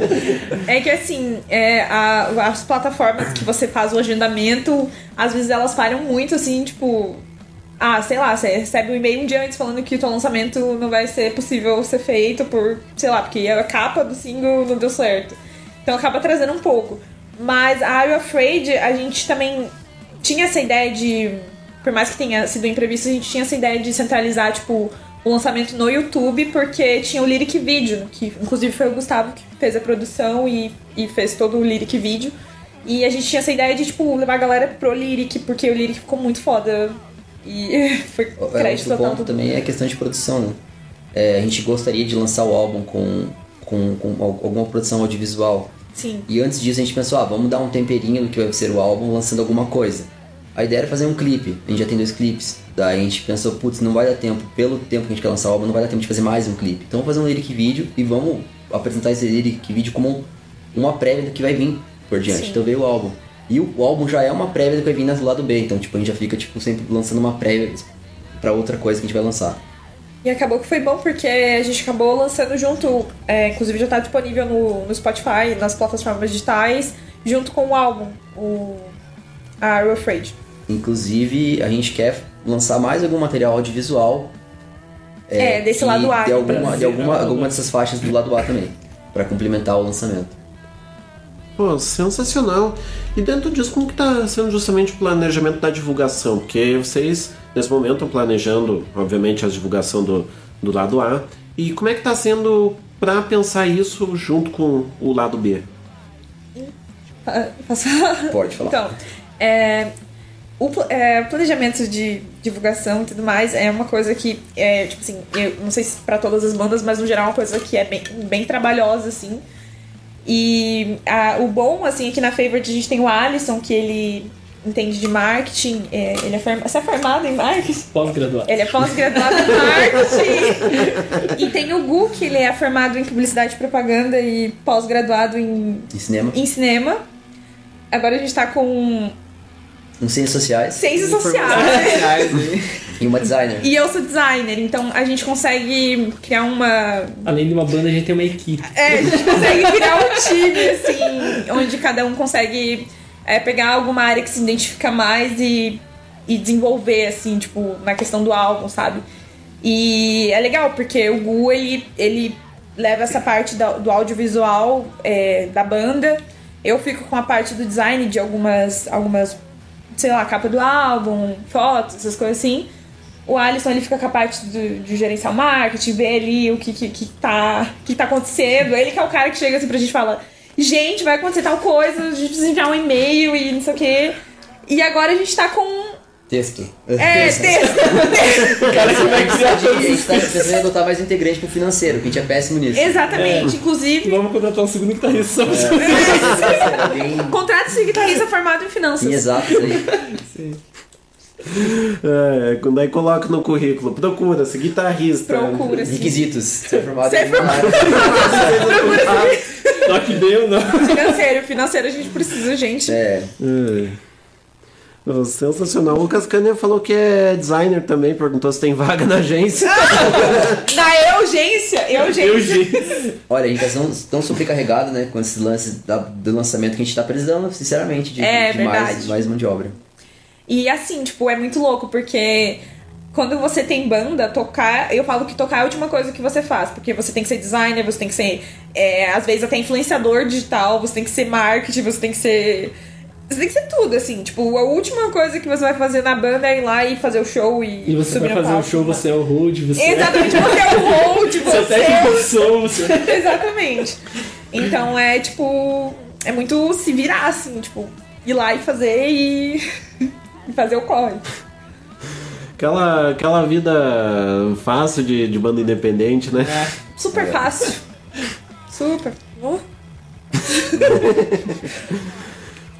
*laughs* é que assim, é, a, as plataformas que você faz o agendamento, às vezes elas param muito assim, tipo. Ah, sei lá, você recebe um e-mail um dia antes falando que o teu lançamento não vai ser possível ser feito por, sei lá, porque a capa do single não deu certo. Então acaba trazendo um pouco. Mas a Are You Afraid, a gente também tinha essa ideia de. Por mais que tenha sido imprevisto, a gente tinha essa ideia de centralizar, tipo, o lançamento no YouTube, porque tinha o Lyric Video, que inclusive foi o Gustavo que fez a produção e, e fez todo o Lyric Video. E a gente tinha essa ideia de, tipo, levar a galera pro Lyric, porque o Lyric ficou muito foda. E *laughs* foi crédito Outro ponto também é a questão de produção, né? É, a gente gostaria de lançar o álbum com, com, com alguma produção audiovisual. Sim. E antes disso a gente pensou, ah, vamos dar um temperinho do que vai ser o álbum lançando alguma coisa. A ideia era fazer um clipe, a gente já tem dois clipes. Daí a gente pensou, putz, não vai dar tempo, pelo tempo que a gente quer lançar o álbum, não vai dar tempo de fazer mais um clipe. Então vamos fazer um lyric vídeo e vamos apresentar esse lyric vídeo como uma prévia do que vai vir por diante. Sim. Então veio o álbum. E o, o álbum já é uma prévia do que vai vir do lado B, então tipo, a gente já fica tipo, sempre lançando uma prévia pra outra coisa que a gente vai lançar. E acabou que foi bom porque a gente acabou lançando junto, é, inclusive já tá disponível no, no Spotify, nas plataformas digitais, junto com o álbum, o a Are You Afraid. Inclusive, a gente quer lançar mais algum material audiovisual. É, desse que lado A, De alguma, de alguma, alguma dessas faixas do lado A também. Pra complementar o lançamento. Pô, sensacional. E dentro disso, como que tá sendo justamente o planejamento da divulgação? Porque vocês, nesse momento, estão planejando, obviamente, a divulgação do, do lado A. E como é que tá sendo para pensar isso junto com o lado B? Posso falar? Pode falar. Então, é, o é, planejamento de divulgação e tudo mais é uma coisa que, é, tipo assim, eu não sei se pra todas as bandas, mas no geral é uma coisa que é bem, bem trabalhosa, assim. E a- o bom, assim, aqui na Favorite a gente tem o Alisson, que ele entende de marketing, é, ele é, form- você é formado em marketing? Pós-graduado. Ele é pós-graduado em marketing. *laughs* e tem o Gu, que ele é formado em publicidade e propaganda e pós-graduado em, Em cinema. em cinema. Agora a gente tá com Em ciências sociais. ciências sociais. E uma designer. e eu sou designer, então a gente consegue criar uma. Além de uma banda, a gente tem uma equipe. É, a gente consegue criar um time, assim, onde cada um consegue é, pegar alguma área que se identifica mais e, e desenvolver, assim, tipo, na questão do álbum, sabe? E é legal, porque o Gu, ele, ele leva essa parte da- do audiovisual é, da banda. Eu fico com a parte do design de algumas, algumas, sei lá, capa do álbum, fotos, essas coisas assim. O Alisson ele fica parte do- de gerenciar o marketing, ver ali o que, que, que, tá, que tá acontecendo. Ele que é o cara que chega assim pra gente e fala: gente, vai acontecer tal coisa, a gente precisa enviar um e-mail e não sei o quê. E agora a gente tá com. Texto. É, texto. *laughs* Cara, como é que você A gente tá pensando em adotar mais integrante pro financeiro, que a gente é péssimo nisso. Exatamente, inclusive. Vamos contratar um segundo guitarrista *laughs* Contrato de guitarrista formado em finanças. Sim, exato, aí. É, quando aí coloca no currículo, procura-se guitarrista. Procura-se. Requisitos. Ser formado Ser em formado. *laughs* Só que deu, não. Financeiro, financeiro a gente precisa, gente. É. É. Sensacional. O Lucas Cânia falou que é designer também, perguntou se tem vaga na agência. *laughs* Na urgência, urgência. Olha, a gente tá tão, tão sobrecarregado, né, com esses lances da- do lançamento que a gente tá precisando, sinceramente, de, É, de mais, mais mão de obra. E assim, tipo, é muito louco, porque quando você tem banda, tocar, eu falo que tocar é a última coisa que você faz, porque você tem que ser designer, você tem que ser, é, às vezes, até influenciador digital, você tem que ser marketing, você tem que ser. Você tem que ser tudo, assim. Tipo, a última coisa que você vai fazer na banda é ir lá e fazer o show e. E você subir vai fazer um palco. show, você é o Road, você Exatamente, você é o hold, *laughs* Você é o você som, *laughs* você... Exatamente. Então é tipo. É muito se virar, assim, tipo, ir lá e fazer e. *laughs* e fazer o corre. Aquela, aquela vida fácil de, de banda independente, né? Super fácil. Super. Oh.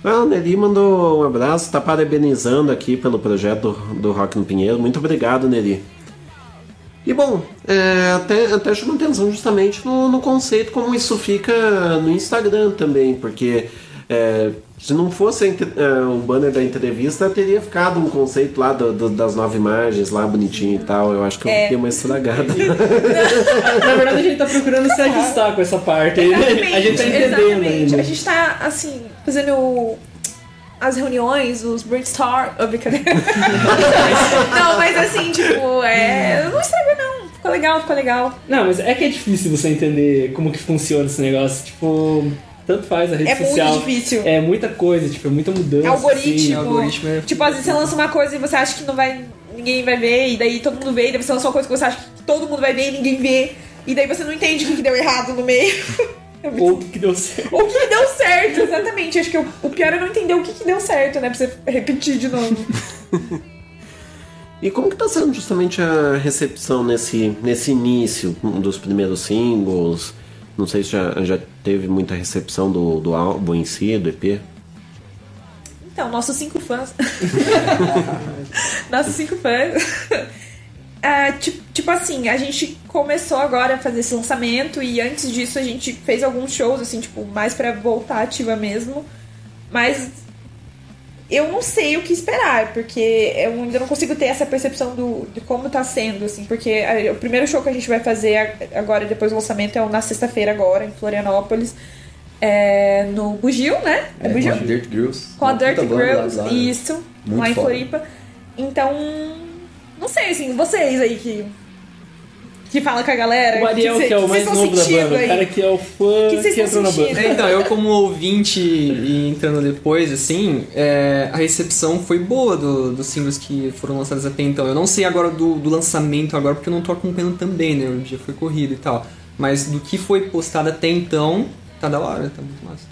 Ah, o Neri mandou um abraço, tá parabenizando aqui pelo projeto do, do Rock no Pinheiro. Muito obrigado, Neri. E bom, é, até, até chama atenção justamente no, no conceito como isso fica no Instagram também, porque é, se não fosse é, o banner da entrevista, teria ficado um conceito lá do- do- das nove imagens, lá bonitinho e tal. Eu acho que eu É. dei uma estragada. *laughs* Na verdade, a gente tá procurando se ajustar com essa parte aí, né? A gente tá entendendo exatamente. ainda. A gente tá, assim, fazendo as reuniões, os brainstorm. Oh, brincadeira. *laughs* não, mas assim, tipo, é. Não estragou, não. Ficou legal, ficou legal. Não, mas é que é difícil você entender como que funciona esse negócio. Tipo, tanto faz a rede É muito social. difícil. É muita coisa, tipo, é muita mudança. algoritmo. assim, Tipo, às vezes você lança uma coisa e você acha que não vai. ninguém vai ver, e daí todo mundo vê, e daí você lança uma coisa que você acha que todo mundo vai ver e ninguém vê. E daí você não entende o que deu errado no meio. *laughs* Ou o que, deu certo. O que deu certo, exatamente. Acho que o, o pior é não entender o que, que deu certo, né? Pra você repetir de novo. *laughs* E como que tá sendo justamente a recepção nesse, nesse início dos primeiros singles? Não sei se já, já teve muita recepção do, do álbum em si, do EP. Então, nossos cinco fãs. *laughs* nossos cinco fãs. Ah, tipo, tipo assim, a gente começou agora a fazer esse lançamento e antes disso a gente fez alguns shows, assim, tipo, mais pra voltar ativa mesmo. Mas eu não sei o que esperar, porque eu ainda não consigo ter essa percepção do, de como tá sendo, assim, porque a- o primeiro show que a gente vai fazer agora, depois do lançamento, é na sexta-feira agora, em Florianópolis. É, no Bugio, né? É, É, Bugio? com a Dirt Girls. Com a Girls, lá, né? isso, Muito lá em foda. Floripa. Então, não sei, assim, vocês aí que. que fala com a galera. O Ariel, que, cê- é o vocês mais novo da banda, o aí? cara que é o fã Que que entrou na banda. É, então, eu como ouvinte e entrando depois, assim, é, a recepção foi boa do- dos singles que foram lançados até então. Eu não sei agora do, do lançamento agora, porque eu não tô acompanhando também, né? O dia foi corrido e tal. Mas do que foi postado até então, tá da hora, tá muito massa.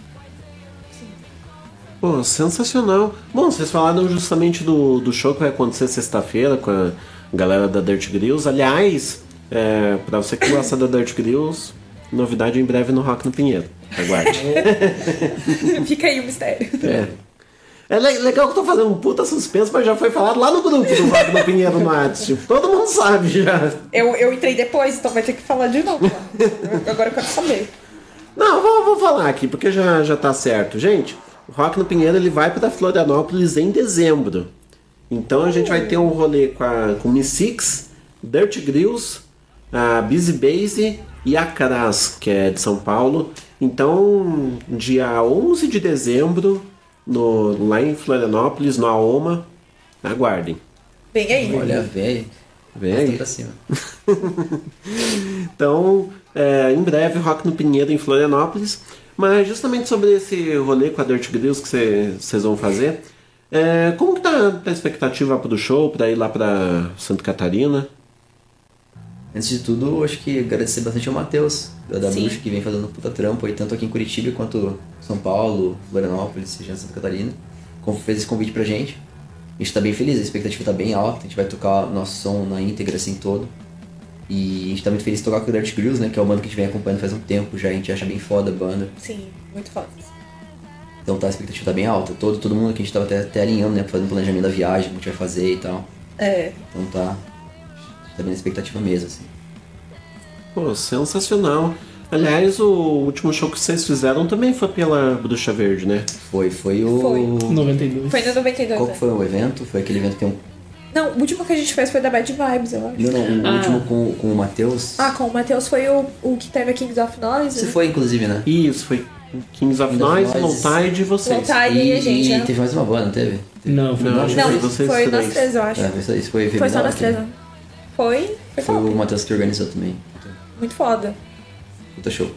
Pô, sensacional. Bom, vocês falaram justamente do, do show que vai acontecer sexta-feira com a galera da Dirt Grills. Aliás, é, pra você que gosta da Dirt Grills, novidade em breve no Rock no Pinheiro. Aguarde. *laughs* Fica aí o mistério. É. É le- legal que eu tô fazendo um puta suspense, mas já foi falado lá no grupo do Rock no Pinheiro no WhatsApp. Todo mundo sabe já. Eu, eu entrei depois, então vai ter que falar de novo. Agora eu quero saber. Não, vou, vou falar aqui, porque já, já tá certo. Gente, o Rock no Pinheiro ele vai para Florianópolis em dezembro. Então a gente vai ter um rolê com, a, com Miss Six, Dirt Grills, a Busy Base e a Cras, que é de São Paulo. Então, dia 11 de dezembro, no, lá em Florianópolis, no Aoma, aguardem. Vem aí. Olha, velho. Vem aí. Pra cima. *laughs* Então, é, em breve, Rock no Pinheiro em Florianópolis. Mas justamente sobre esse rolê com a Dirt Grills que vocês vão fazer, é, como que tá a expectativa pro show, pra ir lá pra Santa Catarina? Antes de tudo, acho que agradecer bastante ao Matheus, da. Bruxa, que vem fazendo um puta trampo aí, tanto aqui em Curitiba quanto São Paulo, Florianópolis, região de Santa Catarina. Como fez esse convite pra gente. A gente tá bem feliz, a expectativa tá bem alta, a gente vai tocar nosso som na íntegra assim todo. E a gente tá muito feliz de tocar com o Dirt Grills, né? Que é o banda que a gente vem acompanhando faz um tempo já, a gente acha bem foda a banda. Sim, muito foda. Então tá, a expectativa tá bem alta. Todo, todo mundo que a gente tava até, até alinhando, né? Fazendo planejamento da viagem, como a gente vai fazer e tal. É. Então tá. Tá bem na expectativa mesmo, assim. Pô, sensacional. Aliás, o último show que vocês fizeram também foi pela Bruxa Verde, né? Foi, foi o. Foi. 92. Foi no 92, Qual que foi o evento? Foi aquele evento que tem um. Não, o último que a gente fez foi da Bad Vibes, eu acho. Não, não, o Ah. último com, com o Matheus. Ah, com o Matheus foi o, o que teve a Kings of Noise. Você né? foi, inclusive, né? Isso, foi Kings of Noise, Noise. Low Tide e vocês. Low Tide e a gente, E né? teve mais uma banda, não teve? Não, foi Não, não, foi vocês Foi três. nós três, eu acho. É, foi. Foi, Foi só nós aqui. três, né? Foi? Foi Foi o Matheus que organizou também. Muito foda. Puta show.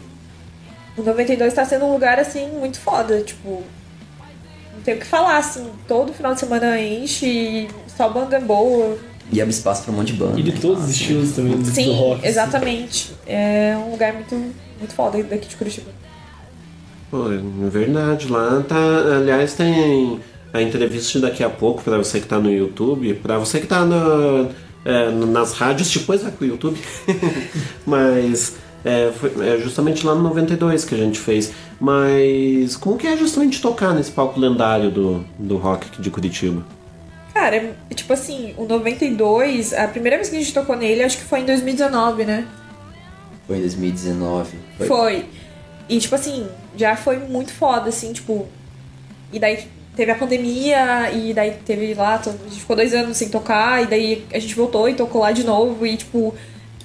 O 92 tá sendo um lugar, assim, muito foda. Tipo, não tem o que falar, assim. Todo final de semana enche, e só banda boa. E abre espaço pra um monte de banda. E de todos os estilos também do, Sim, do rock. assim. exatamente. É um lugar muito, muito foda daqui de Curitiba. Pô, é verdade, lá tá. Aliás, tem a entrevista daqui a pouco pra você que tá no YouTube, pra você que tá na- é, nas rádios, depois vai pro YouTube. *laughs* Mas é, foi é justamente lá no 92 que a gente fez. Mas como que é justamente tocar nesse palco lendário do, do rock de Curitiba? Cara, é, tipo assim, o 92, a primeira vez que a gente tocou nele, acho que foi em 2019, né? Foi em 2019. Foi. E, tipo assim, já foi muito foda, assim, tipo. E daí teve a pandemia, e daí teve lá, a gente ficou dois anos sem tocar, e daí a gente voltou e tocou lá de novo, e, tipo.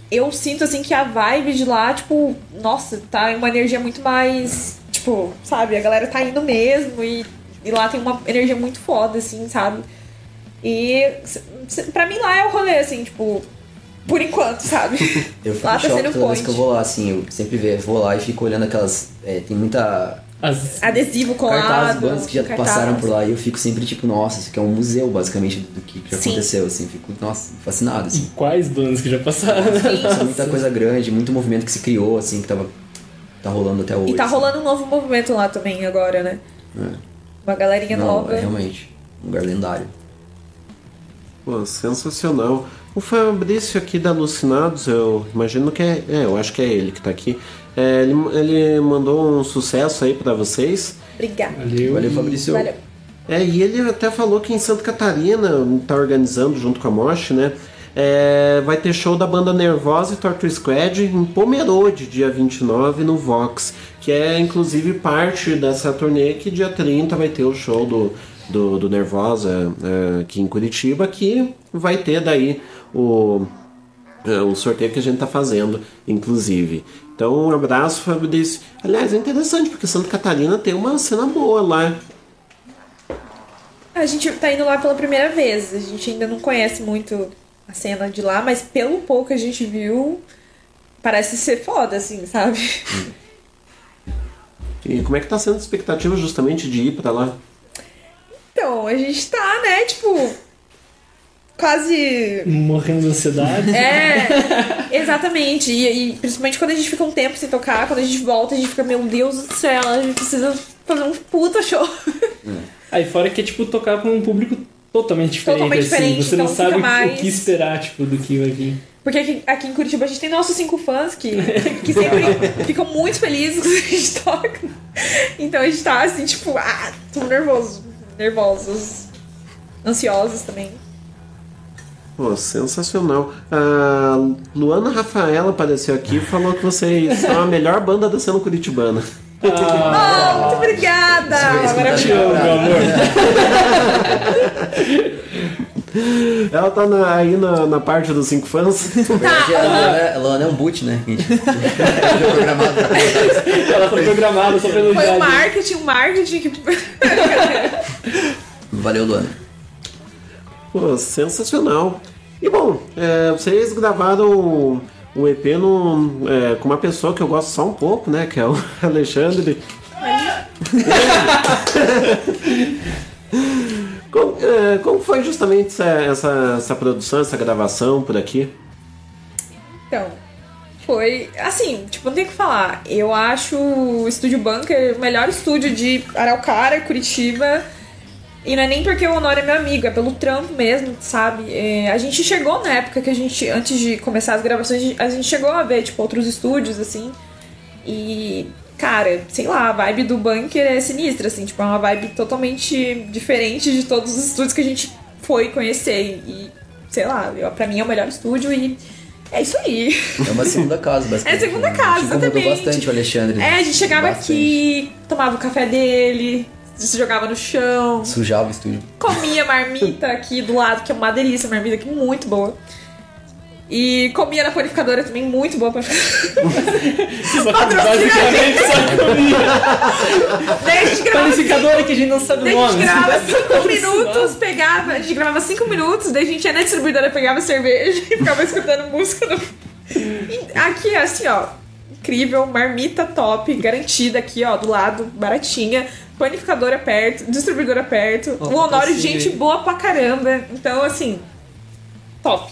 Eu sinto, assim, que a vibe de lá, tipo, nossa, tá uma energia muito mais. Tipo, sabe? A galera tá indo mesmo, e, e lá tem uma energia muito foda, assim, sabe? E pra mim lá é o rolê, assim, tipo, por enquanto, sabe? *laughs* Eu fico lá tá sendo toda vez point. que eu vou lá, assim. Eu sempre vou lá e fico olhando aquelas. é, tem muita. Adesivo colado. Cartazes, bandas que já cartaz. passaram por lá e eu fico sempre tipo, nossa, isso aqui é um museu, basicamente, do que já Sim. aconteceu, assim. Fico, nossa, fascinado, assim. Quais bandas que já passaram? Nossa, muita coisa grande, muito movimento que se criou, assim, que tava. tá rolando até hoje. E tá rolando um novo movimento lá também agora, né? É. Uma galerinha Não, nova. é realmente um lugar lendário. Pô, sensacional. O Fabrício aqui da Alucinados, eu imagino que é. É, eu acho que é ele que tá aqui. É, ele, ele mandou um sucesso aí pra vocês. Obrigada. Valeu. Valeu, Fabrício. Valeu. É, e ele até falou que em Santa Catarina, tá organizando junto com a Mosh, né? é, vai ter show da banda Nervosa e Torture Squad em Pomerode, dia 29, no Vox. Que é inclusive parte dessa turnê que dia 30 vai ter o show do, do, do Nervosa é, aqui em Curitiba, que vai ter daí o, é, o sorteio que a gente tá fazendo, inclusive. Então, um abraço, Fabrício. Aliás, é interessante, porque Santa Catarina tem uma cena boa lá. A gente tá indo lá pela primeira vez. A gente ainda não conhece muito a cena de lá, mas pelo pouco que a gente viu, parece ser foda, assim, sabe? E como é que tá sendo a expectativa justamente de ir pra lá? Então, a gente tá, né, tipo. Quase. Morrendo de ansiedade. É, exatamente. E, e principalmente quando a gente fica um tempo sem tocar, quando a gente volta, a gente fica, meu Deus do céu, a gente precisa fazer um puta show. *laughs* Aí fora que é tipo tocar pra um público totalmente diferente, Totalmente assim. diferente, Você não então sabe fica o- mais- o que esperar, tipo, do que vai vir. Porque aqui, aqui em Curitiba a gente tem nossos cinco fãs que, que sempre *laughs* ficam muito felizes quando a gente toca. Então a gente tá assim, tipo, ah, tô nervoso, nervosos, ansiosos também. Pô, sensacional. A Luana Rafaela apareceu aqui e falou que vocês são a *laughs* melhor banda da cena curitibana. Ah, muito obrigada! Te amo, meu amor. *laughs* Ela tá na- aí na, na parte dos cinco fãs. Verdade, a Luana, é um boot, né? *laughs* Ela foi programada só pra elogiar. Foi o marketing, o marketing que. Valeu, Luana. Pô, sensacional. E bom, é, vocês gravaram um EP num, é, com uma pessoa que eu gosto só um pouco, né? Que é o *laughs* Alexandre. *laughs* como, é, como foi justamente essa, essa, essa produção, essa gravação por aqui? Então, foi. Assim, tipo, não tem o que falar. Eu acho o Estúdio Bunker o melhor estúdio de Araucária, Curitiba. E não é nem porque o Honor é meu amigo, é pelo trampo mesmo, sabe? É, a gente chegou na época que a gente, antes de começar as gravações, a gente chegou a ver, tipo, outros estúdios, assim. E, cara, sei lá, a vibe do bunker é sinistra, assim, tipo, é uma vibe totalmente diferente de todos os estúdios que a gente foi conhecer. E, sei lá, eu, pra mim é o melhor estúdio e É isso aí. É uma segunda casa, *laughs* É basicamente. a segunda né? casa, A gente exatamente. bastante o Alexandre. É, a gente chegava Bastante. aqui, tomava o café dele, se jogava no chão, Sujava o estúdio. comia marmita aqui do lado, que é uma delícia, marmita aqui muito boa. E comia na panificadora também, muito boa. Basicamente só comia. Daí a gente gravava Panificadora que a gente não sabe o Daí a nome. gente gravava 5 minutos, pegava, a gente gravava 5 minutos, daí a gente ia na distribuidora, pegava cerveja e ficava escutando música. No... Aqui, assim, ó, incrível, marmita top, garantida aqui, ó, do lado, baratinha, panificadora perto, distribuidora perto, Ó, o Honório, assim, gente boa pra caramba, então, assim, top,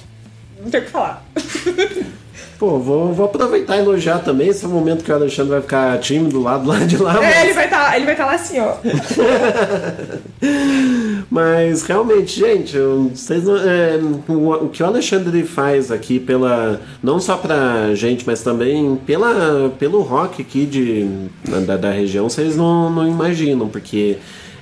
não tem o que falar. *laughs* Pô, vou, vou aproveitar e elogiar também esse é o momento que o Alexandre vai ficar tímido lá do lado de lá. É, ele mas- vai estar ele vai tá lá assim, ó. *laughs* Mas realmente, gente, vocês é, o, o que o Alexandre faz aqui pela não só pra gente, mas também pela, pelo rock aqui de, da, da região, vocês não, não imaginam, porque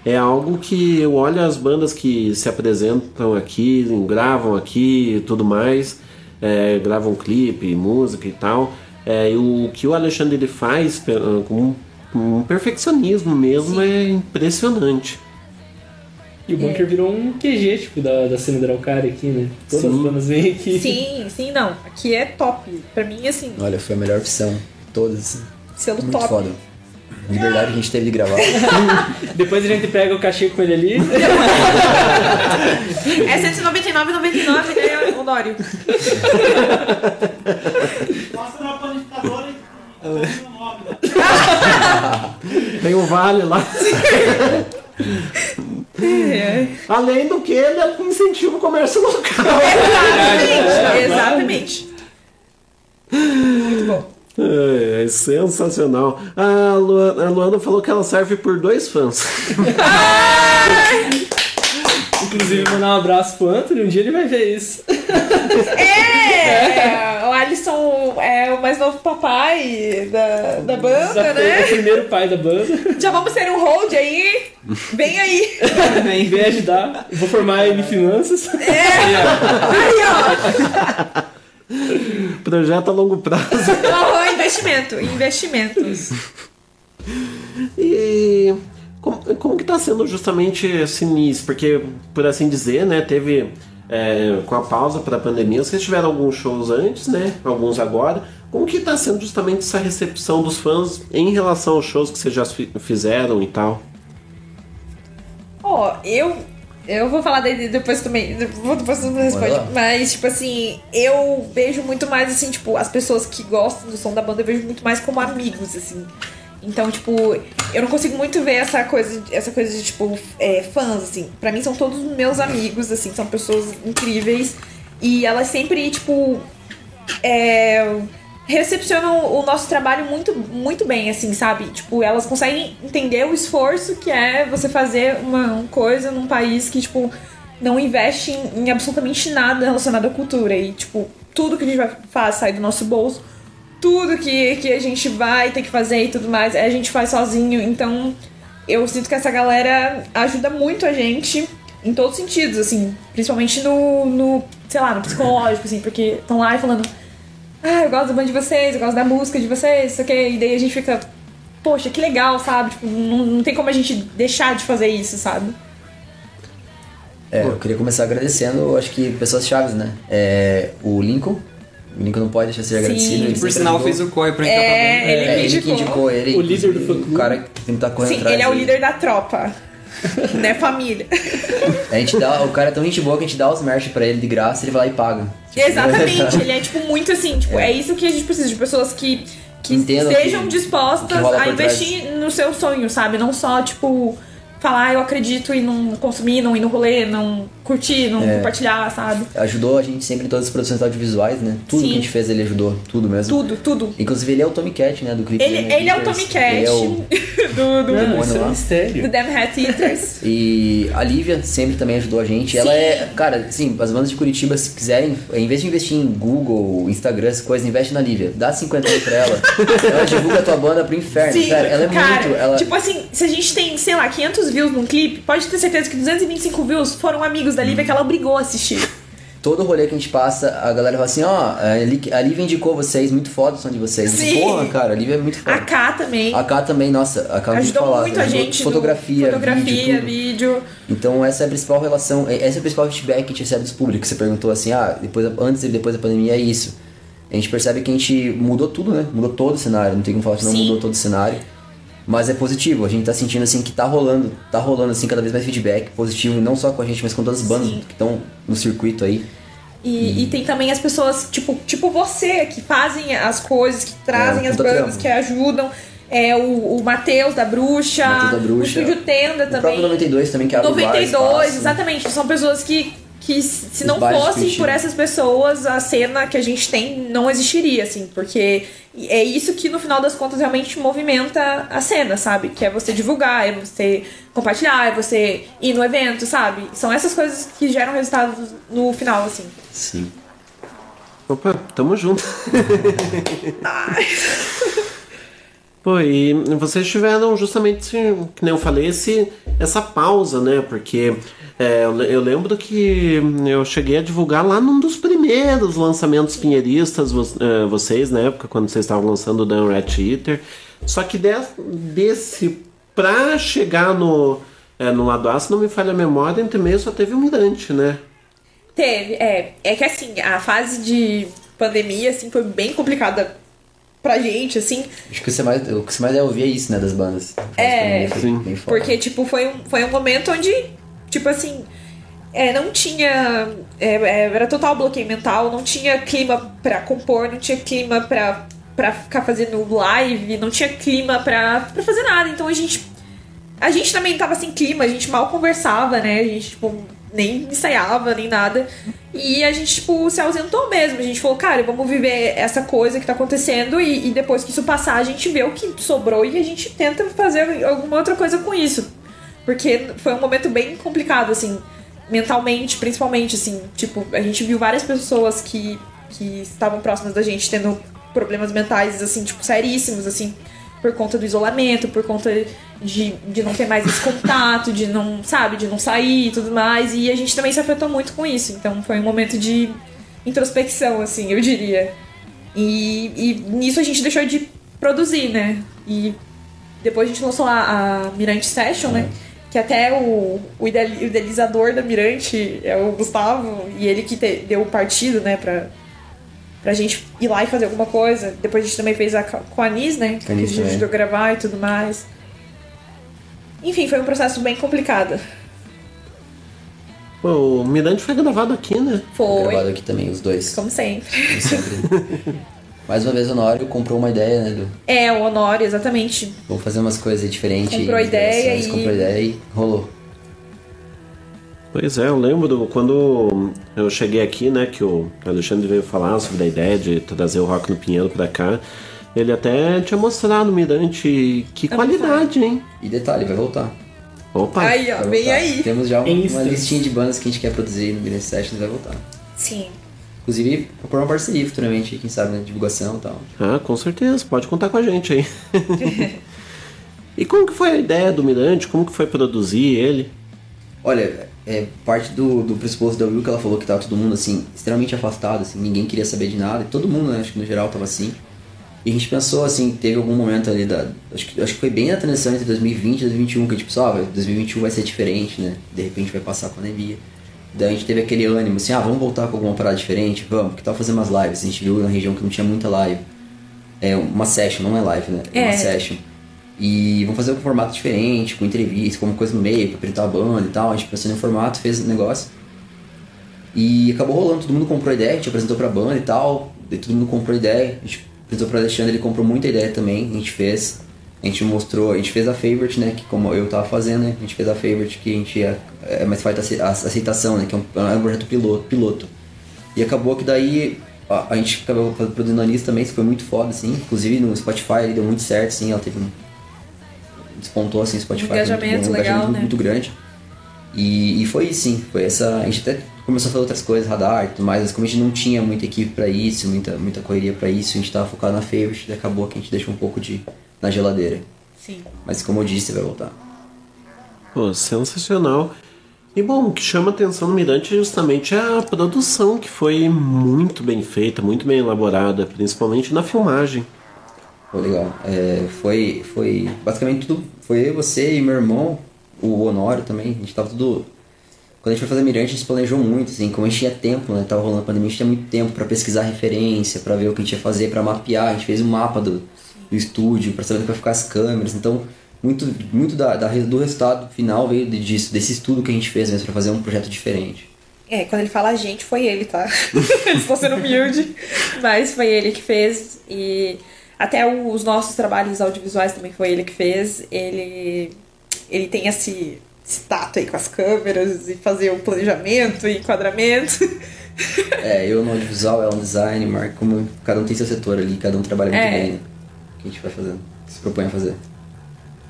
é algo que eu olho as bandas que se apresentam aqui, gravam aqui e tudo mais, é, gravam clipe, música e tal. É, e o que o Alexandre ele faz pe- com um, um perfeccionismo mesmo é impressionante. E o bunker virou um QG, tipo, da, da cena da Araucária aqui, né? Todas Sim. as bandas vêm aqui. Sim, sim, não, aqui é top, pra mim, assim, Olha, foi a melhor opção. Todas, assim. selo Muito top. foda. Liberdade que a gente teve de gravar. *laughs* Depois a gente pega o cachê com ele ali. *laughs* É 199,99, né, Honório? Passa na panificadora e *laughs* Tem um vale lá. Além do que, ele incentiva o comércio local. Exatamente, exatamente. É, é sensacional. A Luana, a Luana falou que ela serve por dois fãs. *laughs* Inclusive, mandar um abraço pro Anthony, um dia ele vai ver isso. É, o Alisson é o mais novo papai da, da banda, Já foi o né? primeiro pai da banda. Já vamos ter um hold aí. Vem aí. *laughs* Vem, vem ajudar. Vou formar ele em finanças. *laughs* Aí, ó. *laughs* Projeto a longo prazo. *laughs* Oh, investimento. Investimentos. E como, como que tá sendo justamente esse início? Porque, por assim dizer, né, teve é, com a pausa para a pandemia, vocês tiveram alguns shows antes, né? Alguns agora. Como que tá sendo justamente essa recepção dos fãs em relação aos shows que vocês já fi- fizeram e tal? Ó, eu. Eu vou falar daí depois também. Depois você não responde. Mas, tipo assim, eu vejo muito mais assim, tipo, as pessoas que gostam do som da banda, eu vejo muito mais como amigos, assim. Então, tipo, eu não consigo muito ver essa coisa, essa coisa de, tipo, é, fãs, assim. Pra mim são todos meus amigos, assim, são pessoas incríveis. E elas sempre, tipo, é, recepcionam o nosso trabalho muito, muito bem, assim, sabe? Tipo, elas conseguem entender o esforço que é você fazer uma, coisa num país que, tipo, não investe em, em absolutamente nada relacionado à cultura. E, tipo, tudo que a gente vai, faz sai do nosso bolso. Tudo que, que a gente vai ter que fazer e tudo mais, a gente faz sozinho. Então, eu sinto que essa galera ajuda muito a gente em todos os sentidos, assim. Principalmente no, no sei lá, no psicológico, assim. Porque estão lá e falando ah, eu gosto da banda de vocês, eu gosto da música de vocês, isso aqui. E daí a gente fica, poxa, que legal, sabe? Tipo, não, não tem como a gente deixar de fazer isso, sabe? É, eu queria começar agradecendo, acho que pessoas chaves, né? É, o Lincoln. O Lincoln não pode deixar de ser Sim. agradecido. ele Por sinal, fez o COI pra entrar É, pra ele É, ele que indicou. indicou ele. O líder do inclusive, O cara que tem que estar correndo Sim, atrás. ele é o líder da tropa. *laughs* né, família. A gente dá, o cara é tão gente boa que a gente dá os merch pra ele de graça ele vai lá e paga. Exatamente, ele é tipo *laughs* muito assim, tipo, é. isso que a gente precisa de pessoas que, que estejam que- dispostas que a investir no seu sonho, sabe? Não só, tipo, falar, "Ah, eu acredito e não consumir, não ir no rolê, não curtir, não É. compartilhar, sabe? Ajudou a gente sempre em todas as produções audiovisuais, né? Tudo Sim. que a gente fez ele ajudou, tudo mesmo. Tudo, tudo. Inclusive ele é o Tommy Cat, né? Do clipe. Ele, ele é o. Tommy Cat Ele é o... *laughs* do, do, Não, Isso é lá. um mistério. do Damn Hat Eaters. *laughs* E a Lívia sempre também ajudou a gente. Ela Sim. é, cara, assim, as bandas de Curitiba, se quiserem, em vez de investir em Google, Instagram, essas coisas, investe na Lívia. Dá 50 mil pra ela. *laughs* ela divulga a tua banda pro inferno. Sim, cara, ela é cara, muito. Ela... tipo assim, se a gente tem, sei lá, 500 views num clipe, pode ter certeza que 225 views foram amigos da Lívia que ela obrigou a assistir. todo rolê que a gente passa, a galera fala assim, ó, a Liv- a Liv indicou vocês, muito foda o som de vocês. Sim. Porra, cara, a Liv é muito foda. A K também. A K também, nossa, acaba de Ajudou falar. muito a gente. Fotografia, fotografia, vídeo, vídeo. Então essa é a principal relação, esse é o principal feedback que a gente recebe dos públicos. Você perguntou assim, ah, depois, antes e depois da pandemia é isso. A gente percebe que a gente mudou tudo, né? Mudou todo o cenário, não tem como falar que não Sim. mudou todo o cenário. Mas é positivo, a gente tá sentindo assim que tá rolando, tá rolando assim cada vez mais feedback positivo, e não só com a gente, mas com todas as bandas que estão no circuito aí. E, e tem também as pessoas, tipo, tipo você, que fazem as coisas, que trazem É, as bandas, que ajudam. É o, o Matheus da Bruxa, Matheus da Bruxa. o Estúdio Tenda O também. próprio 92 também que abre o bar, 92, espaço. exatamente. São pessoas que, que se não fossem por essas pessoas, a cena que a gente tem não existiria, assim. Porque é isso que, no final das contas, realmente movimenta a cena, sabe? Que é você divulgar, é você compartilhar, é você ir no evento, sabe? São essas coisas que geram resultados no final, assim. Sim. Opa, tamo junto. *laughs* Pô, e vocês tiveram justamente, que nem eu falei, esse, essa pausa, né? Porque é, eu, eu lembro que eu cheguei a divulgar lá num dos primeiros lançamentos pinheiristas, vo- é, vocês, na época, quando vocês estavam lançando o Dan Rat Eater. Só que des- desse, pra chegar no, é, no lado A, se não me falha a memória, entre meio só teve o Mirante, né? Teve, é. É que assim, a fase de pandemia, assim, foi bem complicada pra gente, assim. Acho que o que você mais, o que você mais deve ouvir é isso, né, das bandas. É, foda. porque, tipo, foi um, foi um momento onde, tipo assim, é, não tinha. é, é, era total bloqueio mental, não tinha clima pra compor, não tinha clima pra, pra ficar fazendo live, não tinha clima pra, pra fazer nada. Então a gente. A gente também tava sem clima, a gente mal conversava, né? A gente, tipo, nem ensaiava, nem nada. E a gente, tipo, se ausentou mesmo. A gente falou, cara, vamos viver essa coisa que tá acontecendo e, e depois que isso passar, a gente vê o que sobrou e a gente tenta fazer alguma outra coisa com isso. Porque foi um momento bem complicado, assim, mentalmente, principalmente, assim. Tipo, a gente viu várias pessoas que, que estavam próximas da gente tendo problemas mentais, assim, tipo, seríssimos, assim, por conta do isolamento, por conta de, de não ter mais esse contato, de não, sabe, de não sair e tudo mais. E a gente também se afetou muito com isso. Então foi um momento de introspecção, assim, eu diria. E, e nisso a gente deixou de produzir, né? E depois a gente lançou a, a Mirante Session, né? Que até o, o ideali- o idealizador da Mirante é o Gustavo, e ele que te- deu o partido, né, pra, pra gente ir lá e fazer alguma coisa. Depois a gente também fez a, com a Anis, né? Que a gente também. ajudou a gravar e tudo mais. Enfim, foi um processo bem complicado. Pô, o Mirante foi gravado aqui, né? Foi. Gravado aqui também, os dois. Como sempre. Como sempre. *laughs* Mais uma vez o Honório comprou uma ideia, né, do É, o Honório, exatamente. vamos fazer umas coisas diferentes. Comprou ideia e- Comprou ideia e rolou. Pois é, eu lembro quando eu cheguei aqui, né, que o Alexandre veio falar sobre a ideia de trazer o Rock no Pinheiro pra cá. Ele até tinha mostrado no Mirante que qualidade, hein? E detalhe, vai voltar. Opa! Aí, ó, vem aí. Temos já uma, uma listinha de bandas que a gente quer produzir no Mirror Sessions vai voltar. Sim. Inclusive, propor uma parceria futuramente, quem sabe, né? Divulgação e tal. Ah, com certeza, pode contar com a gente aí. *laughs* e como que foi a ideia do Mirante? Como que foi produzir ele? Olha, é, parte do, do pressuposto da Will que ela falou que tava todo mundo, assim, extremamente afastado, assim, ninguém queria saber de nada, e todo mundo, né, acho que no geral tava assim. E a gente pensou, assim, teve algum momento ali da... Acho que, acho que foi bem na transição entre 2020 e 2021, que a gente pensou, ah, vai- 2021 vai ser diferente, né, de repente vai passar a pandemia. Daí a gente teve aquele ânimo, assim, ah, vamos voltar com alguma parada diferente? Vamos, que tal fazer umas lives? A gente viu na região que não tinha muita live. É uma session, não é live, né? É uma É. session. E vamos fazer um formato diferente, com entrevista, com uma coisa no meio, pra apresentar a banda e tal. A gente pensou um formato, fez o negócio. E acabou rolando, todo mundo comprou ideia, a gente apresentou pra banda e tal. Daí todo mundo comprou ideia. A gente apresentou pro Alexandre, ele comprou muita ideia também. A gente fez. A gente mostrou, a gente fez a favorite, né? Que como eu tava fazendo, né? A gente fez a favorite que a gente ia. É mais faz a aceitação, né? Que é um, é um projeto piloto, piloto. E acabou que daí a, a gente acabou produzindo a Anis também, isso foi muito foda, assim. Inclusive no Spotify ele deu muito certo, assim, ela teve um. Despontou assim, o Spotify. muito Engajamento bom, um legal, engajamento né? muito grande. E, e foi sim, foi essa. A gente até começou a fazer outras coisas, radar e tudo mais, mas como a gente não tinha muita equipe pra isso, muita, muita correria pra isso, a gente tava focado na favorite e acabou que a gente deixou um pouco de na geladeira. Sim. Mas como eu disse, vai voltar. Pô, sensacional. E bom, o que chama atenção no Mirante é justamente a produção, que foi muito bem feita, muito bem elaborada, principalmente na filmagem. Pô, legal. É, foi, foi basicamente tudo. Foi eu, você e meu irmão, o Honório também. A gente tava tudo. Quando a gente foi fazer Mirante, a gente planejou muito, assim, como a gente tinha tempo, né? Tava rolando a pandemia, a gente tinha muito tempo pra pesquisar referência, pra ver o que a gente ia fazer, pra mapear. A gente fez um mapa do, do estúdio, pra saber onde vai ficar as câmeras. Então, muito, muito da, da- do resultado final veio disso, desse estudo que a gente fez mesmo, pra fazer um projeto diferente. É, quando ele fala a gente, foi ele, tá? *laughs* Estou sendo humilde, mas foi ele que fez. E até os nossos trabalhos audiovisuais também foi ele que fez. Ele, ele tem esse, esse tato aí com as câmeras e fazer o planejamento e enquadramento. É, eu no audiovisual, ela no design, Marco, como cada um tem seu setor ali, cada um trabalha muito É. bem. Que a gente vai fazendo, se propõe a fazer.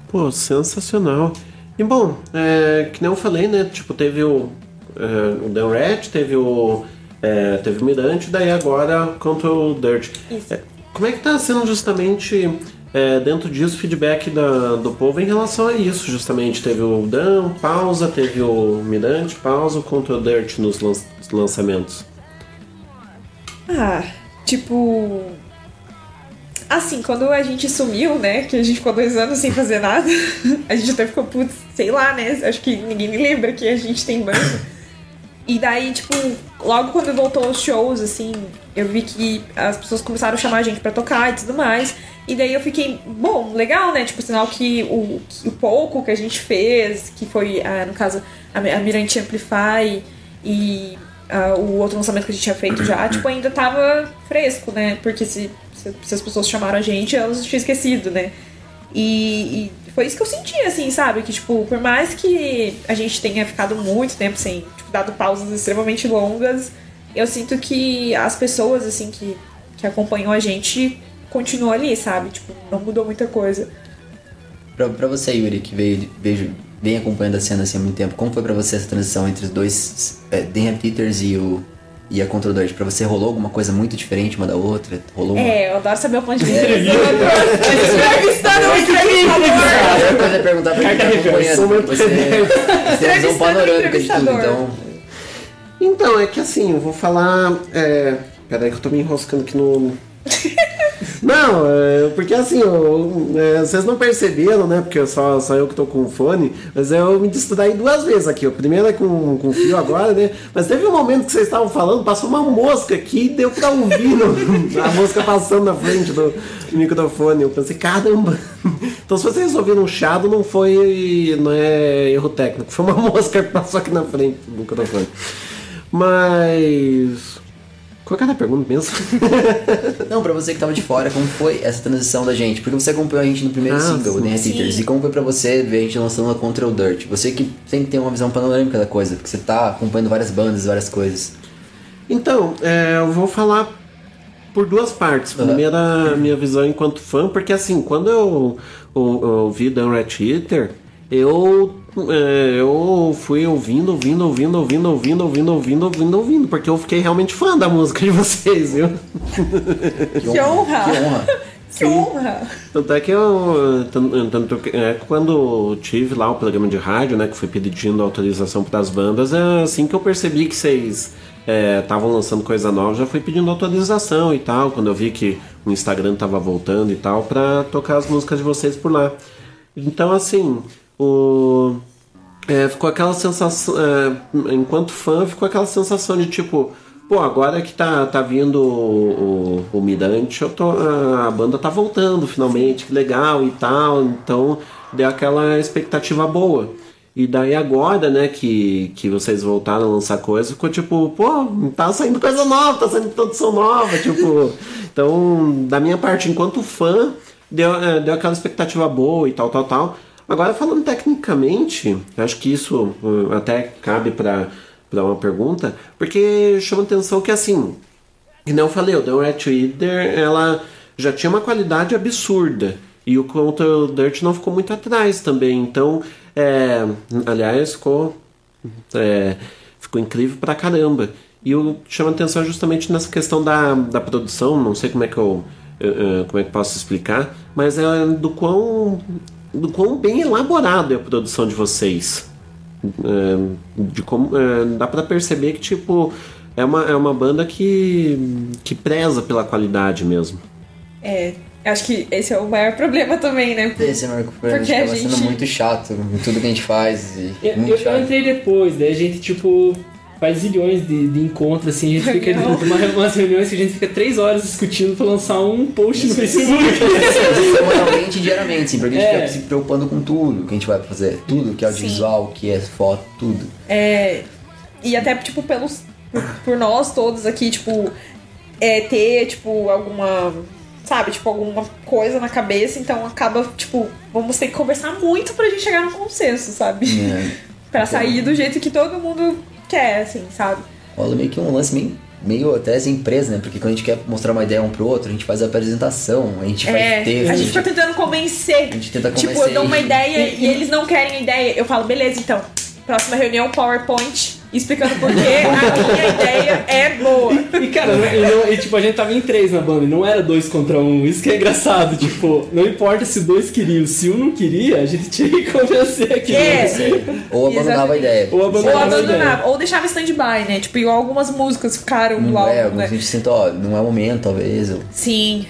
Pô, sensacional. E bom, é, que nem eu falei, né? Tipo, teve o, é, o Rat, teve o. é, teve o Mirante, daí agora contra o Dirt. É, como é que tá sendo justamente é, dentro disso o feedback da, do povo em relação a isso? Justamente teve o Dan, pausa, teve o Mirante, pausa, contra o Dirt nos lan- lançamentos. Ah, tipo. Assim, quando a gente sumiu, né? Que a gente ficou dois anos sem fazer nada, *laughs* a gente até ficou, putz, sei lá, né? Acho que ninguém me lembra que a gente tem banda. E daí, tipo, logo quando voltou os shows, assim, eu vi que as pessoas começaram a chamar a gente pra tocar e tudo mais. E daí eu fiquei, bom, legal, né? Tipo, sinal que o, o pouco que a gente fez, que foi, ah, no caso, a, a Mirante Amplify e ah, o outro lançamento que a gente tinha feito já, tipo, ainda tava fresco, né? Porque se, se, as pessoas chamaram a gente, elas tinham esquecido, né? E, e foi isso que eu senti, assim, sabe? Que, tipo, por mais que a gente tenha ficado muito tempo sem, tipo, dado pausas extremamente longas, eu sinto que as pessoas, assim, que, que acompanham a gente continuam ali, sabe? Tipo, não mudou muita coisa. Pra, pra você, Yuri, que veio, veio, vem acompanhando a cena assim há muito tempo, como foi pra você essa transição entre os dois, é, Dan Peters e o e a Control Dirt? Pra você rolou alguma coisa muito diferente uma da outra? Rolou uma... É, eu adoro saber o ponto de *laughs* vista no Ah, entrevistador. eu quero perguntar pra quem tá acompanhando. Você, você tem uma visão panorâmica de tudo, então. Então, é que assim, eu vou falar. É... Peraí que eu tô me enroscando aqui no. *laughs* Não, é, porque assim, eu, é, vocês não perceberam, né? Porque só, só eu que tô com fone, mas eu me distraí duas vezes aqui. O primeiro é com, com fio agora, né? Mas teve um momento que vocês estavam falando, passou uma mosca aqui e deu pra ouvir no- a mosca passando na frente do microfone. Eu pensei, caramba! *laughs* Então se vocês ouviram um chiado, não foi. não é erro técnico, foi uma *laughs* mosca que passou aqui na frente do microfone. Mas. Qual era a pergunta mesmo? *laughs* Não, pra você que tava de fora, como foi essa transição da gente? Porque você acompanhou a gente no primeiro Ah, single, Peters, Sim. e como foi pra você ver a gente lançando a Control Dirt? Você que sempre tem uma visão panorâmica da coisa, porque você tá acompanhando várias bandas, várias coisas. Então, é, eu vou falar por duas partes. Primeiro, a minha visão enquanto fã, porque assim, quando eu, eu, eu vi Dan Rat Eater, eu, é, eu fui ouvindo, ouvindo, ouvindo, ouvindo, ouvindo, ouvindo, ouvindo, ouvindo, ouvindo, porque eu fiquei realmente fã da música de vocês, viu? Que honra! Que honra! *laughs* Tanto é que eu. Tanto, que- é que quando eu tive lá o programa de rádio, né? Que foi pedindo autorização para as bandas, é assim que eu percebi que vocês estavam lançando coisa nova, já fui pedindo autorização e tal. Quando eu vi que o Instagram tava voltando e tal, para tocar as músicas de vocês por lá. Então, assim, o. é, ficou aquela sensação. é, enquanto fã, ficou aquela sensação de tipo. Pô, agora que tá, tá vindo o, o, o Mirante, eu tô, a, a banda tá voltando finalmente, que legal e tal. Então deu aquela expectativa boa. E daí agora, né, que, que vocês voltaram a lançar coisa, ficou tipo, pô, tá saindo coisa nova, tá saindo produção nova, tipo. *laughs* Então, da minha parte, enquanto fã, deu, é, deu aquela expectativa boa e tal, tal, tal. Agora, falando tecnicamente, acho que isso uh, até cabe para uma pergunta, porque chama atenção que assim, que eu falei, o The Rat Eater, ela já tinha uma qualidade absurda. E o Control Dirt não ficou muito atrás também. Então, é, aliás, ficou, é, ficou incrível pra caramba. E o chama atenção justamente nessa questão da, da produção, não sei como é que eu, como é que posso explicar, mas é do quão, do quão bem elaborado é a produção de vocês. é, de como é, dá pra perceber que tipo é uma, é uma banda que que preza pela qualidade mesmo. É, acho que esse é o maior problema também, né? Esse é o maior problema. A Porque gente a acaba sendo gente- muito chato em tudo que a gente faz. E Eu, muito eu, entrei depois, daí a gente, tipo, faz zilhões de, de encontros, assim, a gente fica uma, umas reuniões que a gente fica três horas discutindo pra lançar um post no Facebook. *laughs* Semanalmente diariamente, assim, porque a gente É. fica se preocupando com tudo que a gente vai fazer. Tudo que é audiovisual, que é foto, tudo. É, e até, tipo, pelos, por, por nós todos aqui, tipo, é, ter, tipo, alguma. Sabe, tipo, alguma coisa na cabeça, então acaba, tipo, vamos ter que conversar muito pra gente chegar num consenso, sabe? É. *laughs* Pra sair do jeito que todo mundo quer, assim, sabe? Rola meio que um lance meio, meio até sem empresa, né? Porque quando a gente quer mostrar uma ideia um pro outro, a gente faz a apresentação, a gente É, faz texto. a gente fica tentando convencer. a gente tenta Tipo, convencer. eu dou uma e- ideia e eles não querem a ideia. Eu falo, beleza, então. Próxima reunião, PowerPoint, explicando por que a minha ideia é boa. E cara, não- e, não- e, tipo, a gente tava em três na banda, e não era dois contra um. Isso que é engraçado, tipo, não importa se dois queriam, se um não queria, a gente tinha que convencer aquele É. Ou abandonava a ideia. Ou Ou abandonava ideia. abandonava, ou deixava stand-by, né? Tipo, igual algumas músicas ficaram do Não é, álbum, alguns né? a gente senta, ó, não é o momento, talvez. Sim.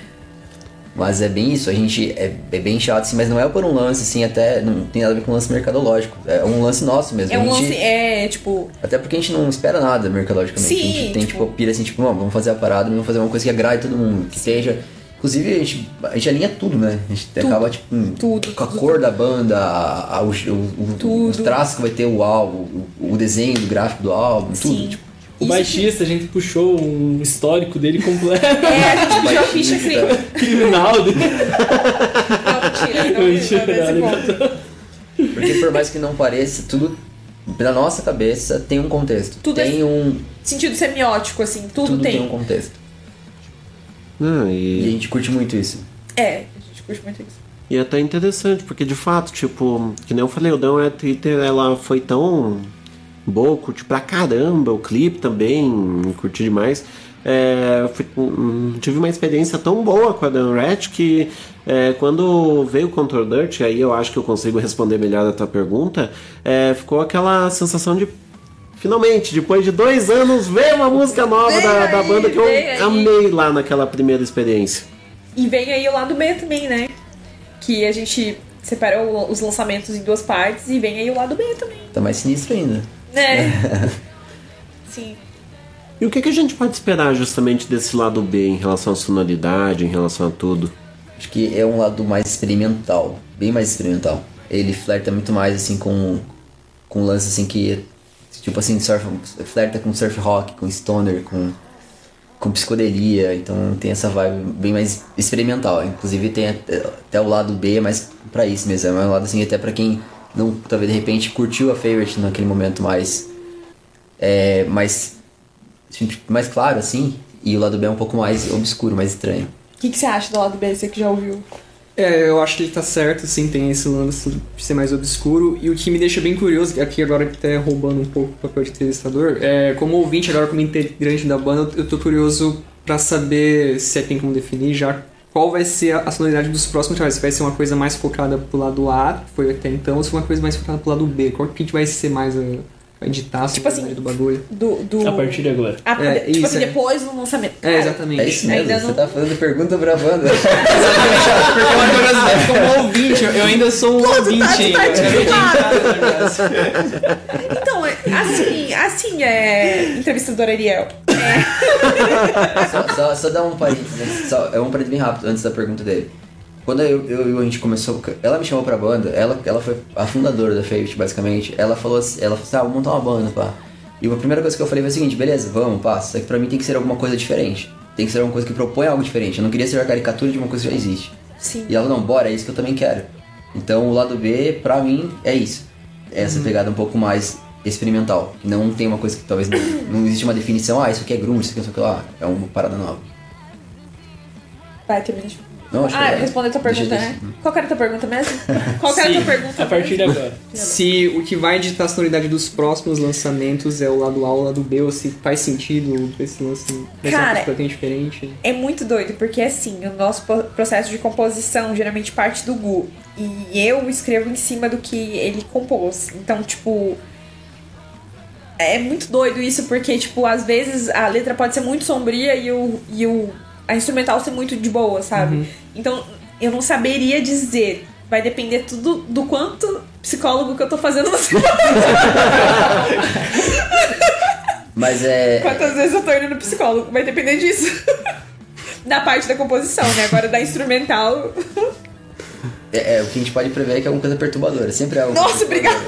Mas é bem isso, a gente é, é bem chato, assim, mas não é por um lance, assim, até não tem nada a ver com um lance mercadológico. É um lance nosso mesmo. É um gente, lance, é, tipo, Até porque a gente não espera nada mercadologicamente. Sim, a gente tem, tipo, pira assim, tipo, "Não, vamos fazer a parada, vamos fazer uma coisa que agrade todo mundo, que seja. Inclusive, a gente, a gente alinha tudo, né? A gente acaba, tipo, com- com a cor da banda, a, a- o, o, o, os traços que vai ter o álbum, o, o desenho do gráfico do álbum, tudo. Tipo, O baixista, a gente puxou um histórico dele completo. É, a gente puxou a *laughs* ficha cri- criminal dele. Não, mentira, não, nesse ponto. Porque por mais que não pareça, tudo na nossa cabeça tem um contexto. Tudo é- tem um. Sentido semiótico, assim, tudo, Tudo tem tem. um contexto. Ah, E a e, gente curte muito isso. É, a gente curte muito isso. e é até interessante, porque de fato, tipo, que nem eu falei, o Down Red Twitter, ela foi tão boa, curti pra caramba, o clipe também, curti demais. É, fui- hum, tive uma experiência tão boa com a Dan Rat que é, quando veio o Control Dirt, aí eu acho que eu consigo responder melhor a tua pergunta, é, ficou aquela sensação de finalmente, depois de dois anos, veio uma música nova da, da aí, banda que eu aí. amei lá naquela primeira experiência. E vem aí o lado B também, né? Que a gente separou os lançamentos em duas partes e vem aí o lado B também. Tá mais sinistro ainda. É. *laughs* Sim. E o que, que a gente pode esperar justamente desse lado B em relação à sonoridade, em relação a tudo? Acho que é um lado mais experimental, bem mais experimental. Ele flerta muito mais assim com com um lance assim que tipo assim, surf, flerta com surf rock, com stoner, com com psicodelia, então tem essa vibe bem mais experimental. Inclusive tem até, até o lado B, mas pra isso mesmo, é um lado assim até pra quem não talvez de repente curtiu a favorite naquele momento mais é, mais assim, tipo, mais claro assim, e o lado B é um pouco mais obscuro, mais estranho. O que, que você acha do lado B, você que já ouviu? É, eu acho que ele tá certo, sim, tem esse lance de ser mais obscuro. E o que me deixa bem curioso, aqui agora até roubando um pouco o papel de entrevistador, é como ouvinte, agora como integrante da banda, eu tô curioso pra saber se tem como definir já qual vai ser a sonoridade dos próximos trabalhos. Se vai ser uma coisa mais focada pro lado A, que foi até então, ou se uma coisa mais focada pro lado B. Qual que a gente vai ser mais a, a editar a Tipo assim, do bagulho? Do, do... A partir de agora. Ah, É, tipo isso, assim, é. depois do lançamento. É, exatamente. É isso mesmo, Ainda você não- tá fazendo pergunta pra banda. *laughs* Porque é uma curiosidade como ouvinte, eu ainda sou um Pô, tá- ouvinte tá. *laughs* é, assim, assim, é. Entrevistador Ariel. só, só, só dar um parênteses, antes- só, é um parênteses bem rápido antes da pergunta dele. Quando eu, eu a gente começou, ela me chamou pra banda, ela, ela foi a fundadora da Fate, basicamente. Ela falou assim, ela falou assim, ah, vou montar uma banda, pá. E a primeira coisa que eu falei foi a seguinte, beleza, vamos, pá, só que pra mim tem que ser alguma coisa diferente. Tem que ser alguma coisa que propõe algo diferente. Eu não queria ser a caricatura de uma coisa que já existe. Sim. E ela falou, não, bora, é isso que eu também quero. Então o lado B, pra mim, é isso. É Essa pegada um pouco mais experimental. que Não tem uma coisa que talvez não, não existe uma definição, ah, isso aqui é grunge, isso aqui é isso aqui lá. É uma parada nova. Vai, termina de. Não, acho que ah, é. responder a tua Deixa- pergunta, deixa- né? Qual que era a tua pergunta mesmo? *laughs* Qual que era a tua Sim. pergunta? A partir de agora. Se o que vai editar a sonoridade dos próximos lançamentos é o lado A ou o lado B, ou se faz sentido esse lance Cara, coisa completamente diferente. É muito doido, porque assim, o nosso processo de composição geralmente parte do Gu. E eu escrevo em cima do que ele compôs. Então, tipo, é muito doido isso, porque, tipo, às vezes a letra pode ser muito sombria e o, e o a instrumental ser muito de boa, sabe? Uhum. Então, eu não saberia dizer. Vai depender tudo do quanto psicólogo que eu tô fazendo no *laughs* Mas é. Quantas vezes eu tô indo no psicólogo? Vai depender disso. *laughs* da parte da composição, né? Agora da instrumental. É, é, o que a gente pode prever é que é alguma coisa perturbadora. Sempre é alguma Nossa, obrigada!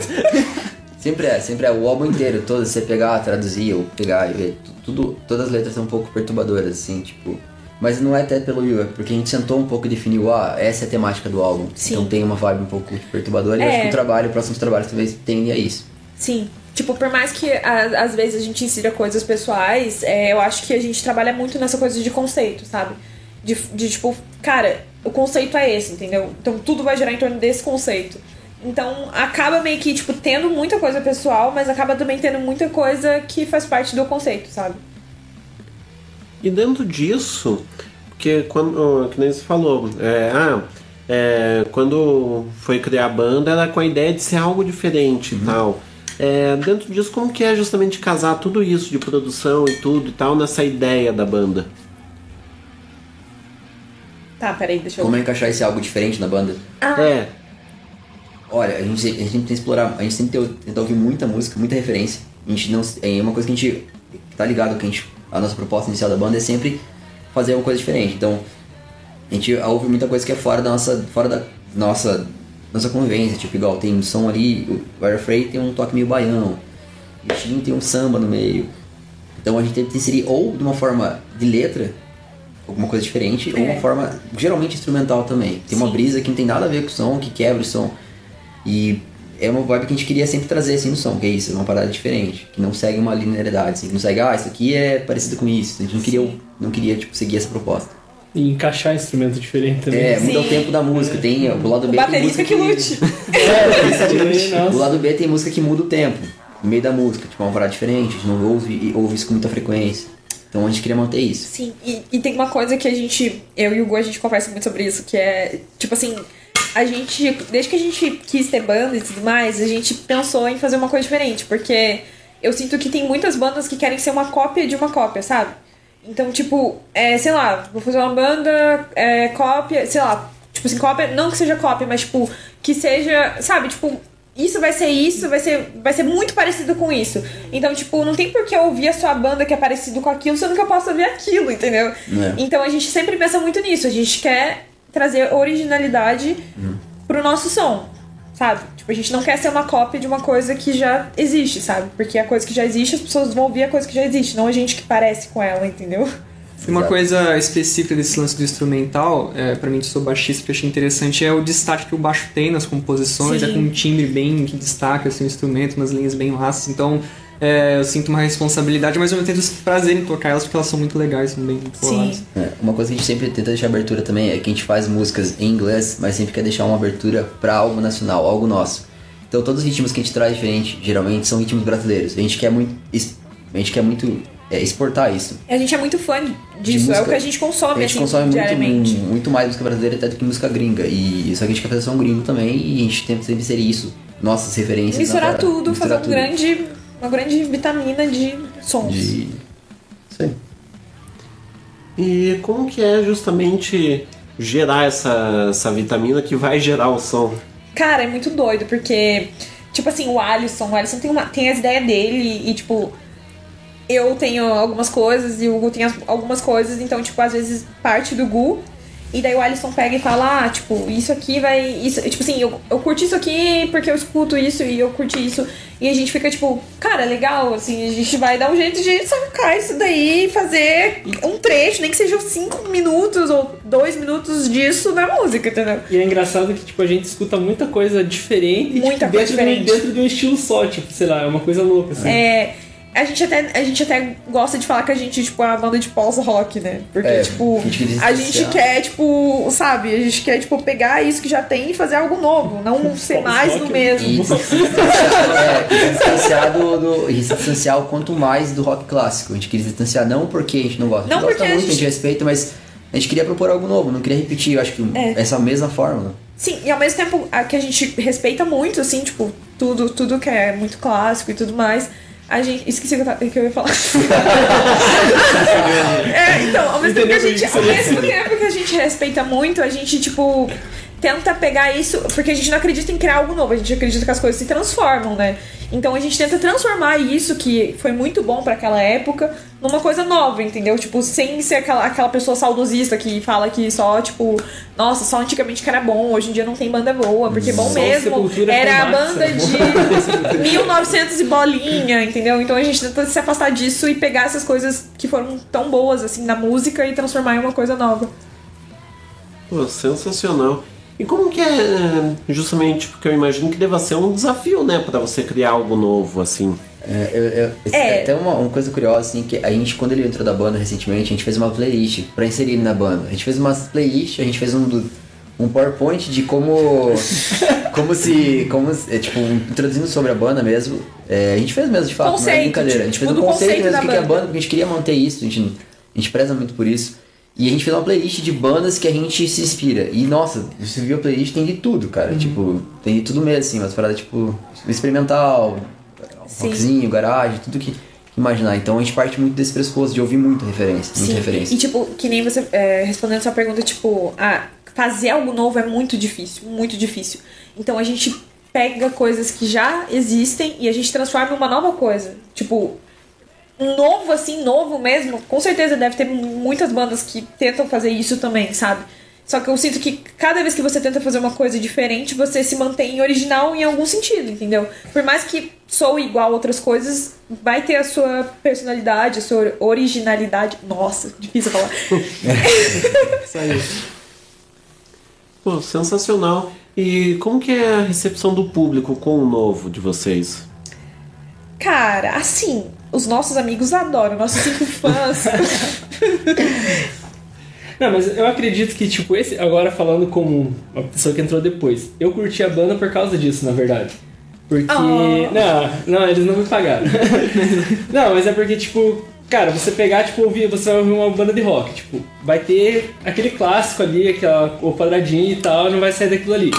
Sempre é, sempre é. O álbum inteiro, todo, você pegar, traduzir ou pegar e ver, tudo, todas as letras são um pouco perturbadoras, assim, tipo. Mas não é até pelo Will, é porque a gente sentou um pouco e definiu, ah, essa é a temática do álbum. Sim. Então tem uma vibe um pouco perturbadora e É. acho que o trabalho, próximos trabalhos talvez tenha isso. Sim. Tipo, por mais que a- às vezes a gente insira coisas pessoais, é, eu acho que a gente trabalha muito nessa coisa de conceito, sabe? De, de tipo, cara, o conceito é esse, entendeu? Então tudo vai girar em torno desse conceito. Então acaba meio que, tipo, tendo muita coisa pessoal, mas acaba também tendo muita coisa que faz parte do conceito, sabe? E dentro disso, porque quando, que nem você falou, é, ah, é, quando foi criar a banda era com a ideia de ser algo diferente e tal. É, dentro disso, como que é justamente casar tudo isso de produção e tudo e tal nessa ideia da banda? Tá, peraí, deixa eu. Como é encaixar esse algo diferente na banda? Ah. É. Olha, a gente, a gente tem que explorar, a gente sempre tenta ouvir muita música, muita referência. A gente não, é uma coisa que a gente tá ligado que a gente, a nossa proposta inicial da banda é sempre fazer uma coisa diferente. Então, a gente ouve muita coisa que é fora da nossa, fora da nossa, nossa convivência, tipo igual tem um som ali, o Wire Frey tem um toque meio baião, o Tim tem um samba no meio. Então a gente tenta inserir ou de uma forma de letra, alguma coisa diferente, ou É. uma forma geralmente instrumental também. Tem uma brisa que não tem nada a ver com o som, que quebra o som. E é uma vibe que a gente queria sempre trazer assim no som, que é isso, é uma parada diferente, que não segue uma linearidade, assim, que não segue, ah, isso aqui é parecido com isso. A gente não queria, não queria tipo, seguir essa proposta. E encaixar instrumento diferente também. É, muda o tempo da música, tem o lado O B tem baterista música que lute. É, *laughs* o lado B tem música que muda o tempo, no meio da música, tipo, é uma parada diferente, a gente não ouve, ouve isso com muita frequência. Então a gente queria manter isso. Sim, e, e tem uma coisa que a gente, eu e o Gu, a gente conversa muito sobre isso, que é, tipo assim, a gente, desde que a gente quis ter banda e tudo mais, a gente pensou em fazer uma coisa diferente, porque eu sinto que tem muitas bandas que querem ser uma cópia de uma cópia, sabe? Então, tipo, é, sei lá, vou fazer uma banda, é, cópia, sei lá, tipo assim, cópia, não que seja cópia, mas tipo, que seja, sabe, tipo, isso vai ser isso, vai ser, vai ser muito parecido com isso. Então, tipo, não tem por que eu ouvir a sua banda que é parecido com aquilo, sendo que eu posso ouvir aquilo, entendeu? É. Então a gente sempre pensa muito nisso, a gente quer trazer originalidade pro nosso som, sabe? Tipo, a gente não quer ser uma cópia de uma coisa que já existe, sabe? Porque a coisa que já existe, as pessoas vão ouvir a coisa que já existe, não a gente que parece com ela, entendeu? Uma coisa específica desse lance do instrumental, é, para mim que sou baixista, que eu achei interessante, é o destaque que o baixo tem nas composições, Sim. é com um timbre bem que destaca assim, o instrumento, umas linhas bem massas. Então é, eu sinto uma responsabilidade, mas eu tenho prazer em tocar elas porque elas são muito legais, são bem polares. É, uma coisa que a gente sempre tenta deixar abertura também é que a gente faz músicas em inglês, mas sempre quer deixar uma abertura pra algo nacional, algo nosso. Então todos os ritmos que a gente traz diferente, geralmente, são ritmos brasileiros. A gente quer muito, a gente quer muito é, exportar isso. A gente é muito fã De disso, é o música- que a gente consome, a gente assim, consome muito, muito mais música brasileira até do que música gringa. E só que a gente quer fazer som gringo também e a gente tenta sempre inserir isso, nossas referências. Misturar tudo, Misturar fazer um tudo. grande, uma grande vitamina de sons. De... E como que é justamente gerar essa, essa vitamina que vai gerar o som? Cara, é muito doido, porque, tipo assim, o Alisson, o Alisson tem, uma, tem as ideias dele e, tipo, eu tenho algumas coisas e o Gu tem as- algumas coisas, então, tipo, às vezes parte do Gu. E daí o Alisson pega e fala, ah, tipo, isso aqui vai. Isso, tipo assim, eu, eu curti isso aqui porque eu escuto isso e eu curti isso. E a gente fica, tipo, cara, legal, assim, a gente vai dar um jeito de sacar isso daí e fazer um trecho, nem que sejam cinco minutos ou dois minutos disso na música, entendeu? E é engraçado que, tipo, a gente escuta muita coisa diferente Muita tipo, coisa dentro, diferente. De, dentro de um estilo só, tipo, sei lá, é uma coisa louca, assim. É, a gente até, a gente até gosta de falar que a gente, tipo, é uma banda de pós-rock, né? Porque, É, tipo, a gente quer a gente tipo, sabe? A gente quer, tipo, pegar isso que já tem e fazer algo novo, não *laughs* ser mais do mesmo. E se distanciar, é, se distanciar do, do- e se distanciar o quanto mais do rock clássico. A gente queria se distanciar não porque a gente não gosta, a Não gente gosta porque a muito, a gente gente- respeita, mas a gente queria propor algo novo, não queria repetir, eu acho que É. essa mesma fórmula. Sim, e ao mesmo tempo a que a gente respeita muito, assim, tipo, tudo, tudo que é muito clássico e tudo mais. A gente. Esqueci que que eu ia falar. *laughs* é, então, ao mesmo tempo que a gente. Ao mesmo tempo que a gente respeita muito, a gente, tipo, tenta pegar isso. Porque a gente não acredita em criar algo novo, a gente acredita que as coisas se transformam, né? Então a gente tenta transformar isso, que foi muito bom pra aquela época, numa coisa nova, entendeu? Tipo, sem ser aquela, aquela pessoa saudosista que fala que só, tipo, nossa, só antigamente que era bom, hoje em dia não tem banda boa, porque bom Só mesmo era a banda é de *laughs* 1900 e bolinha, entendeu? Então a gente tenta se afastar disso e pegar essas coisas que foram tão boas assim na música e transformar em uma coisa nova. Pô, sensacional. E como que é, justamente, porque eu imagino que deva ser um desafio, né, pra você criar algo novo, assim. É, eu, eu, É. Até uma, uma coisa curiosa, assim, que a gente, quando ele entrou da banda recentemente, a gente fez uma playlist pra inserir ele na banda. A gente fez uma playlist, a gente fez um, um PowerPoint de como. *laughs* como se. Como, se- é, tipo, introduzindo sobre a banda mesmo. É, a gente fez mesmo, de fato, não é Conceito, brincadeira. A gente tipo, fez um do conceito conceito mesmo que que é a banda. banda, porque a gente queria manter isso, a gente, a gente preza muito por isso. E a gente fez uma playlist de bandas que a gente se inspira. E nossa, você viu a playlist, tem de tudo, cara. Uhum. Tipo, tem de tudo mesmo, assim, umas paradas tipo experimental, Sim. rockzinho, garagem, tudo que, imaginar. Então a gente parte muito desse pressuposto de ouvir muita referência, muita Sim. referência. E tipo, que nem você é, respondendo sua pergunta, tipo, ah, fazer algo novo é muito difícil, muito difícil. Então a gente pega coisas que já existem e a gente transforma em uma nova coisa. Tipo, novo assim, novo mesmo, com certeza deve ter muitas bandas que tentam fazer isso também, sabe? Só que eu sinto que cada vez que você tenta fazer uma coisa diferente, você se mantém original em algum sentido, entendeu? Por mais que sou igual a outras coisas, vai ter a sua personalidade, a sua originalidade. Nossa, difícil falar. *laughs* Isso aí. Pô, sensacional. E como que é a recepção do público com o novo de vocês? Cara, assim, os nossos amigos adoram, nossos cinco *laughs* fãs. Não, mas eu acredito que, tipo, esse. Agora falando como uma pessoa que entrou depois. Eu curti a banda por causa disso, na verdade. Porque. Oh. Não, não, eles não me pagaram. *laughs* não, mas é porque, tipo, cara, você pegar, tipo, ouvir, você vai ouvir uma banda de rock, tipo, vai ter aquele clássico ali, aquela, o quadradinho e tal, não vai sair daquilo ali.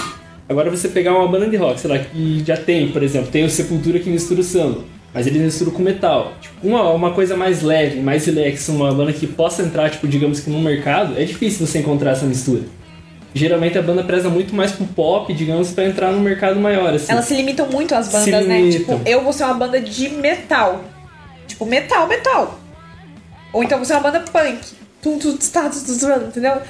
Agora você pegar uma banda de rock, sei lá, que já tem, por exemplo, tem o Sepultura que mistura o samba, mas ele mistura com metal. Tipo, uma, uma coisa mais leve, mais relax, uma banda que possa entrar, tipo, digamos que no mercado, é difícil você encontrar essa mistura. Geralmente a banda preza muito mais pro pop, digamos, pra entrar no mercado maior, assim. Elas se limitam muito às bandas, Se né? limitam. Tipo, eu vou ser uma banda de metal. Tipo, metal, metal. Ou então você é uma banda punk. Tum, tum, tum, tum, entendeu?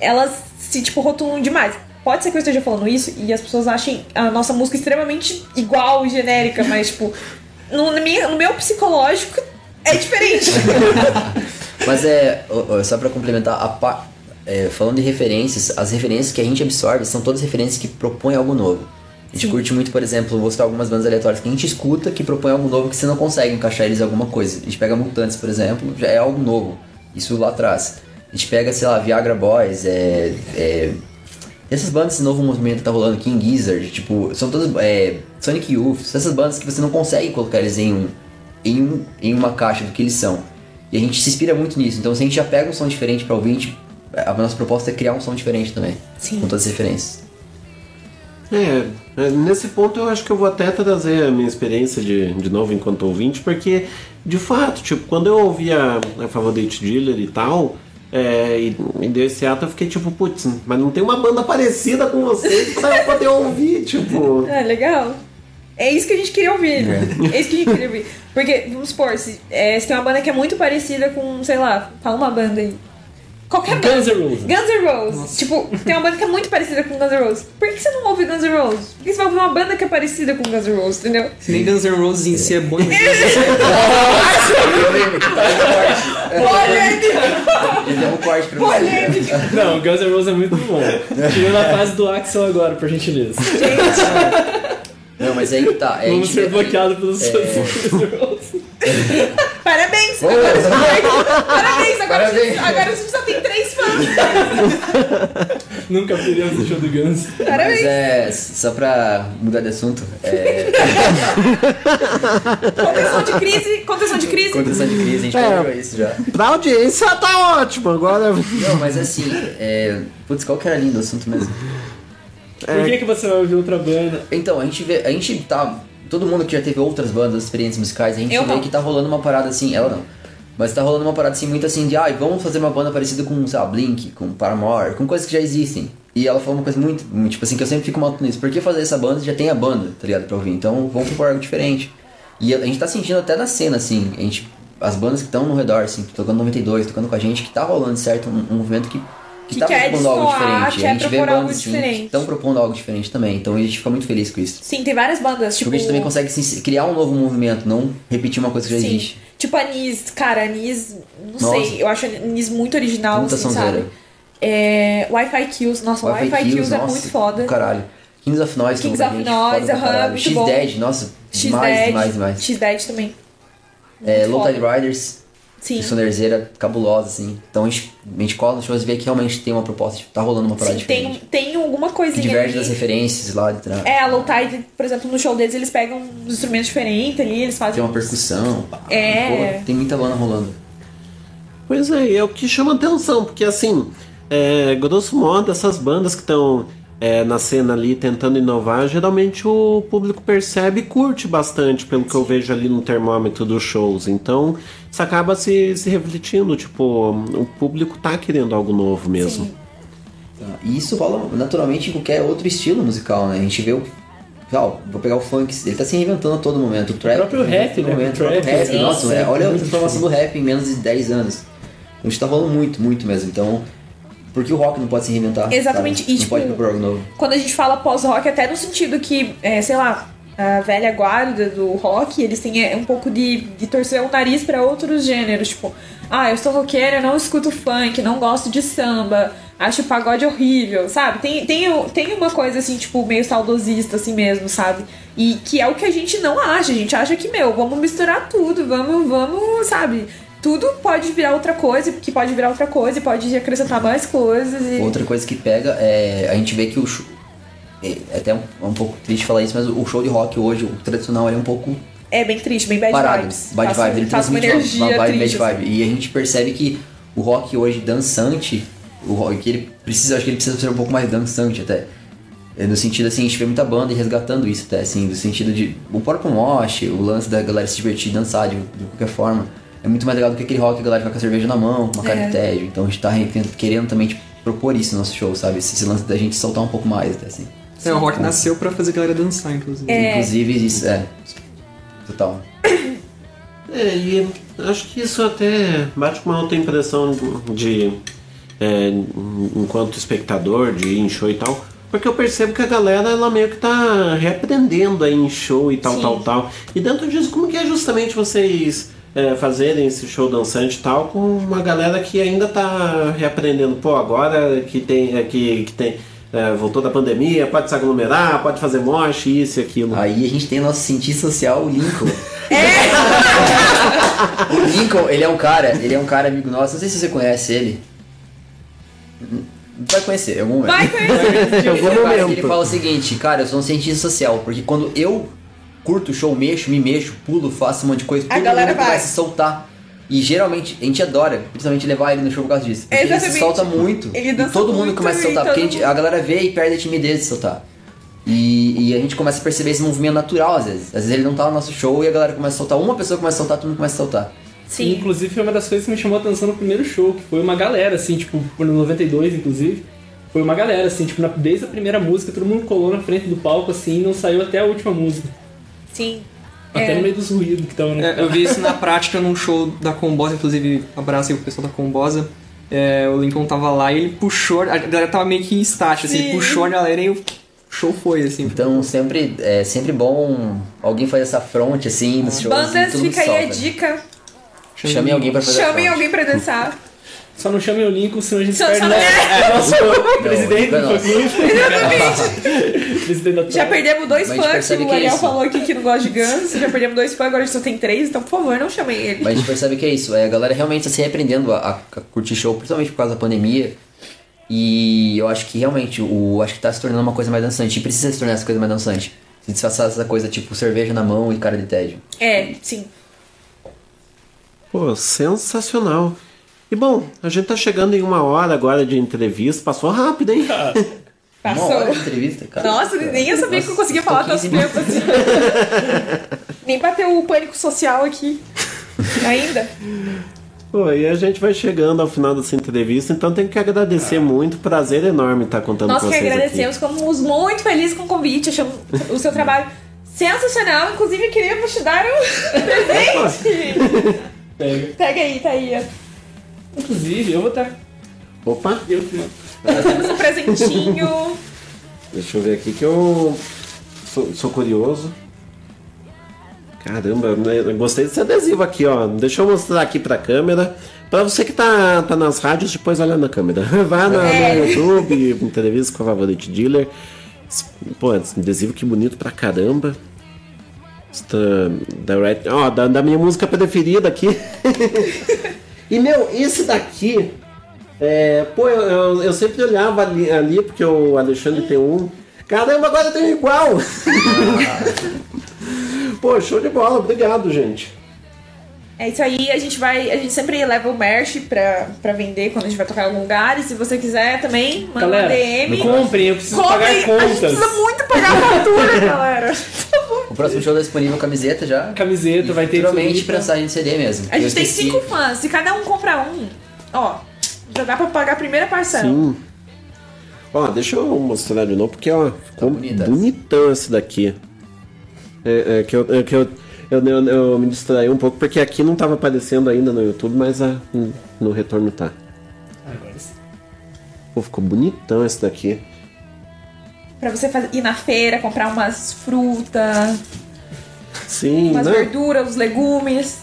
Elas se, tipo, rotulam demais. Pode ser que eu esteja falando isso e as pessoas achem a nossa música extremamente igual, genérica, mas, tipo, *laughs* no, minha- no meu psicológico é diferente. *laughs* Mas é, só pra complementar, a pa- é, falando de referências, as referências que a gente absorve são todas referências que propõem algo novo. A gente curte muito, por exemplo, vou citar algumas bandas aleatórias que a gente escuta que propõem algo novo que você não consegue encaixar eles em alguma coisa. A gente pega Mutantes, por exemplo, já é algo novo. Isso lá atrás. A gente pega, sei lá, Viagra Boys, é. é essas bandas, esse novo movimento que tá rolando, King Gizzard, tipo, são todas. É, Sonic Youth, são essas bandas que você não consegue colocar eles em, um, em, um, em uma caixa do que eles são. E a gente se inspira muito nisso. Então, se a gente já pega um som diferente pra ouvir, a, gente- a nossa proposta é criar um som diferente também. Sim. Com todas as referências. É, é, nesse ponto eu acho que eu vou até trazer a minha experiência de, de novo enquanto ouvinte, porque, de fato, tipo, quando eu ouvi a, a Favorite Dealer e tal, é, e, e deu esse ato, eu fiquei tipo, putz, mas não tem uma banda parecida com vocês pra eu poder ouvir, tipo... É, legal. É isso que a gente queria ouvir. É, isso que a gente queria ouvir. Porque, vamos supor, se, é, se tem uma banda que é muito parecida com, sei lá, fala uma banda aí. Qualquer banda. Guns N' Roses. Guns N' Roses. Tipo, tem uma banda que é muito parecida com Guns N' Roses. Por que você não ouve Guns N' Roses? Por que você vai ouvir uma banda que é parecida com Guns N' Roses, entendeu? Se nem Guns N' Roses em si é bom. *laughs* Polêmica! Ele deu um corte pra Polêmica! Não, Guns N' Roses é muito bom. *laughs* Tirando a fase do Axel agora, por gentileza. Não, mas aí que tá. É, a Vamos gente- ser bloqueados pelos É. *laughs* Parabéns! Ô, Agora você Parabéns! Agora, Parabéns. Agora você só tem três fãs! *laughs* Nunca perdemos o show do Guns. Parabéns! Mas é, só pra mudar de assunto, é. Contenção de crise, contenção de crise. Contenção de crise, a gente É. isso já. Pra audiência tá ótimo, agora... Não, mas assim, é. Putz, qual que era lindo o assunto mesmo? Por que, que você vai ouvir outra banda? Então, a gente vê. A gente tá. todo mundo que já teve outras bandas, experiências musicais, a gente Eu vê não. que tá rolando uma parada assim, ela não. Mas tá rolando uma parada assim, muito assim, de, ai, vamos fazer uma banda parecida com, sei lá, Blink, com Paramore, com coisas que já existem. E ela falou uma coisa muito, muito, tipo assim, que eu sempre fico mal nisso. Por que fazer essa banda já tem a banda, tá ligado, pra ouvir? Então vamos propor algo diferente. E a, a gente tá sentindo até na cena, assim, a gente, as bandas que estão no redor, assim, tocando 92, tocando com a gente, que tá rolando, certo? Um, um movimento que, que, Que tá quer propondo algo diferente. quer a gente vê bandas assim, que estão propondo algo diferente também. Então a gente fica muito feliz com isso. Sim, tem várias bandas, tipo. Porque a gente também consegue assim, criar um novo movimento, não repetir uma coisa que já Sim. existe. Tipo a Nis, cara, a Nis, não Nossa. sei, eu acho a Nis muito original, Muita assim, sonzeira. sabe? É, Wi-Fi Kills, nossa, Wi-Fi, Kills, é nossa, muito foda. Caralho. Kings of Noise Kings of gente, Noise, aham, muito X-Dead, bom. nossa, X-Dead, demais, demais, demais. X-Dead também. É, Muito Low Tide. Riders, Sim. Sonderzeira, cabulosa, assim. Então a gente, a gente cola nos shows e vê que realmente tem uma proposta, tipo, tá rolando uma parada Sim, diferente. tem, tem alguma Que coisinha diverge ali. das referências lá de trás. É, a Low Tide, por exemplo, no show deles, eles pegam uns instrumentos diferentes ali, eles fazem. Tem uma percussão, pá. É. Pô, tem muita banda rolando. Pois é, e é o que chama atenção, porque assim, é, grosso modo, essas bandas que estão é, na cena ali tentando inovar, geralmente o público percebe e curte bastante, pelo que eu vejo ali no termômetro dos shows. Então, isso acaba se, se refletindo, tipo, o público tá querendo algo novo mesmo. Tá, E isso rola naturalmente em qualquer outro estilo musical, né? A gente vê o. ó, vou pegar o funk, ele tá se reinventando a todo momento. O trap. O próprio rap, né? momento, O próprio trap, rap. Nossa, é, olha a transformação do rap em menos de 10 anos. A gente tá rolando muito, muito mesmo. Então, por que o rock não pode se reinventar? Exatamente, sabe? e, não tipo, pode propor algo novo. Quando a gente fala pós-rock, até no sentido que, é, sei lá, a velha guarda do rock, eles têm é, um pouco de, de torcer o nariz pra outros gêneros. Tipo, ah, eu sou roqueira, não escuto funk, não gosto de samba, acho pagode horrível, sabe? Tem, tem, tem uma coisa assim, tipo, meio saudosista assim mesmo, sabe? E que é o que a gente não acha. A gente acha que, meu, vamos misturar tudo, vamos, vamos, sabe? Tudo pode virar outra coisa, que pode virar outra coisa, e pode acrescentar mais coisas. E... Outra coisa que pega é. A gente vê que o show. É é até um, um pouco triste falar isso, mas o show de rock hoje, o tradicional, ele é um pouco É bem triste, bem bad parado. vibes. Bad Passa- vibe, ele transmite uma, energia uma vibe triste, bad assim. vibe. E a gente percebe que o rock hoje dançante, o rock que ele precisa, acho que ele precisa ser um pouco mais dançante até. É, No sentido assim, a gente vê muita banda resgatando isso até, assim, no sentido de. O próprio mosh, o lance da galera se divertir, dançar de, de qualquer forma. É muito mais legal do que aquele rock que a galera vai com a cerveja na mão, com uma cara É. de tédio. Então a gente tá re- querendo também tipo, propor isso no nosso show, sabe? Esse, esse lance da gente soltar um pouco mais até assim. É, o rock nasceu pra fazer a galera dançar, inclusive. É. Inclusive, isso, é. Total. *coughs* É, e acho que isso até bate com uma outra impressão de. é, enquanto espectador, de ir em show e tal. Porque eu percebo que a galera, ela meio que tá reaprendendo aí em show e tal, Sim. tal, tal. E dentro disso, como que é justamente vocês é, fazerem esse show dançante e tal com uma galera que ainda tá reaprendendo? Pô, agora que tem. é, que, que tem é, voltou da pandemia, pode se aglomerar, pode fazer moche, isso e aquilo. Aí a gente tem o nosso cientista social, o Lincoln. *laughs* o Lincoln, ele é um cara, ele é um cara amigo nosso, não sei se você conhece ele. Vai conhecer, algum momento. Vai conhecer. Algum momento. momento. Ele fala o seguinte, cara, eu sou um cientista social, porque quando eu curto o show, mexo, me mexo, pulo, faço um monte de coisa, A todo galera mundo vai. começa a se soltar. E geralmente a gente adora, principalmente levar ele no show por causa disso. Porque ele se solta muito. Ele e dança todo mundo muito começa a e soltar, porque a, todo gente- a galera vê e perde a timidez de soltar. E, e a gente começa a perceber esse movimento natural às vezes. Às vezes ele não tá no nosso show e a galera começa a soltar. Uma pessoa começa a soltar, todo mundo começa a soltar. Sim. Inclusive foi uma das coisas que me chamou a atenção no primeiro show, que foi uma galera, assim, tipo, no 92, inclusive. Foi uma galera, assim, tipo, na- desde a primeira música, todo mundo colou na frente do palco, assim, e não saiu até a última música. Sim. Até É. no meio dos ruídos que estavam no É, eu vi isso na prática num show da Combosa, inclusive abraço aí pro pessoal da Combosa. É, o Lincoln tava lá e ele puxou, a galera tava meio que em estático, assim, Sim. ele puxou a galera e o show foi, assim. Então sempre é sempre bom alguém fazer essa fronte assim nos shows. e Bandas, todo mundo fica aí a solta. dica. Chamem alguém pra fazer a Chamem fronte. alguém pra dançar. *laughs* Só não chamem o Lincoln, senão a gente Só- perde só- nosso, É. nosso presidente Não, do não. fã-clube. presidente da Já perdemos dois fãs, percebe o é Ariel isso. falou aqui que não gosta de Guns. Já perdemos dois fãs, agora a gente só tem três, então por favor, não chamem ele. Mas a gente percebe que é isso, é, a galera realmente tá se reaprendendo a, a curtir show, principalmente por causa da pandemia. E eu acho que realmente o acho que tá se tornando uma coisa mais dançante. E precisa se tornar essa coisa mais dançante. Se disfarçar essa coisa tipo cerveja na mão e cara de tédio. É, sim. Pô, sensacional. E bom, a gente tá chegando em uma hora agora de entrevista. Passou rápido, hein? Passou. Uma hora de entrevista, cara. Nossa, nem eu sabia que eu conseguia falar tanto 15 tempo assim. *laughs* nem bateu o pânico social aqui. Ainda. Pô, e a gente vai chegando ao final dessa entrevista, então tem que agradecer muito. Prazer enorme estar contando Nós com que vocês agradecemos, ficamos muito felizes com o convite, achamos o seu trabalho sensacional. Inclusive, queríamos te dar um *laughs* presente. Pega. Pega aí, tá aí. Inclusive, eu vou estar. Opa! Eu, Nós temos um presentinho. *laughs* Deixa eu ver aqui que eu sou, sou curioso. Caramba, eu gostei desse adesivo aqui, ó. Deixa eu mostrar aqui pra câmera. Pra você que tá, tá nas rádios, depois olha na câmera. *laughs* Vá no, É. no YouTube, entrevista com a Favorite Dealer. Pô, adesivo que bonito pra caramba. Da, da, da minha música preferida aqui. *laughs* e meu, esse daqui. É, pô, eu, eu, eu sempre olhava ali, ali, porque o Alexandre tem um. Caramba, agora eu tenho igual! *laughs* pô, show de bola, obrigado, gente. É isso aí, a gente vai. A gente sempre leva o merch pra, pra vender quando a gente vai tocar em algum lugar. E se você quiser também, manda Galera, DM. comprem, eu preciso Comprem, pagar A gente contas. precisa muito pagar a fatura, *laughs* galera. O próximo show tá disponível camiseta já. Camiseta, vai ter tulipa. prensagem de CD mesmo. A gente tem esqueci. cinco fãs. Se cada um comprar um, ó, já dá pra pagar a primeira parcela. Sim. Ó, deixa eu mostrar de novo, porque ó, ficou bonitão esse daqui. É, é que eu, é que eu, eu, eu, eu me distraí um pouco, porque aqui não tava aparecendo ainda no YouTube, mas ah, no retorno tá. Agora sim. Pô, ficou bonitão esse daqui. Pra você fazer- ir na feira, comprar umas frutas, Sim, umas não, verduras, os legumes.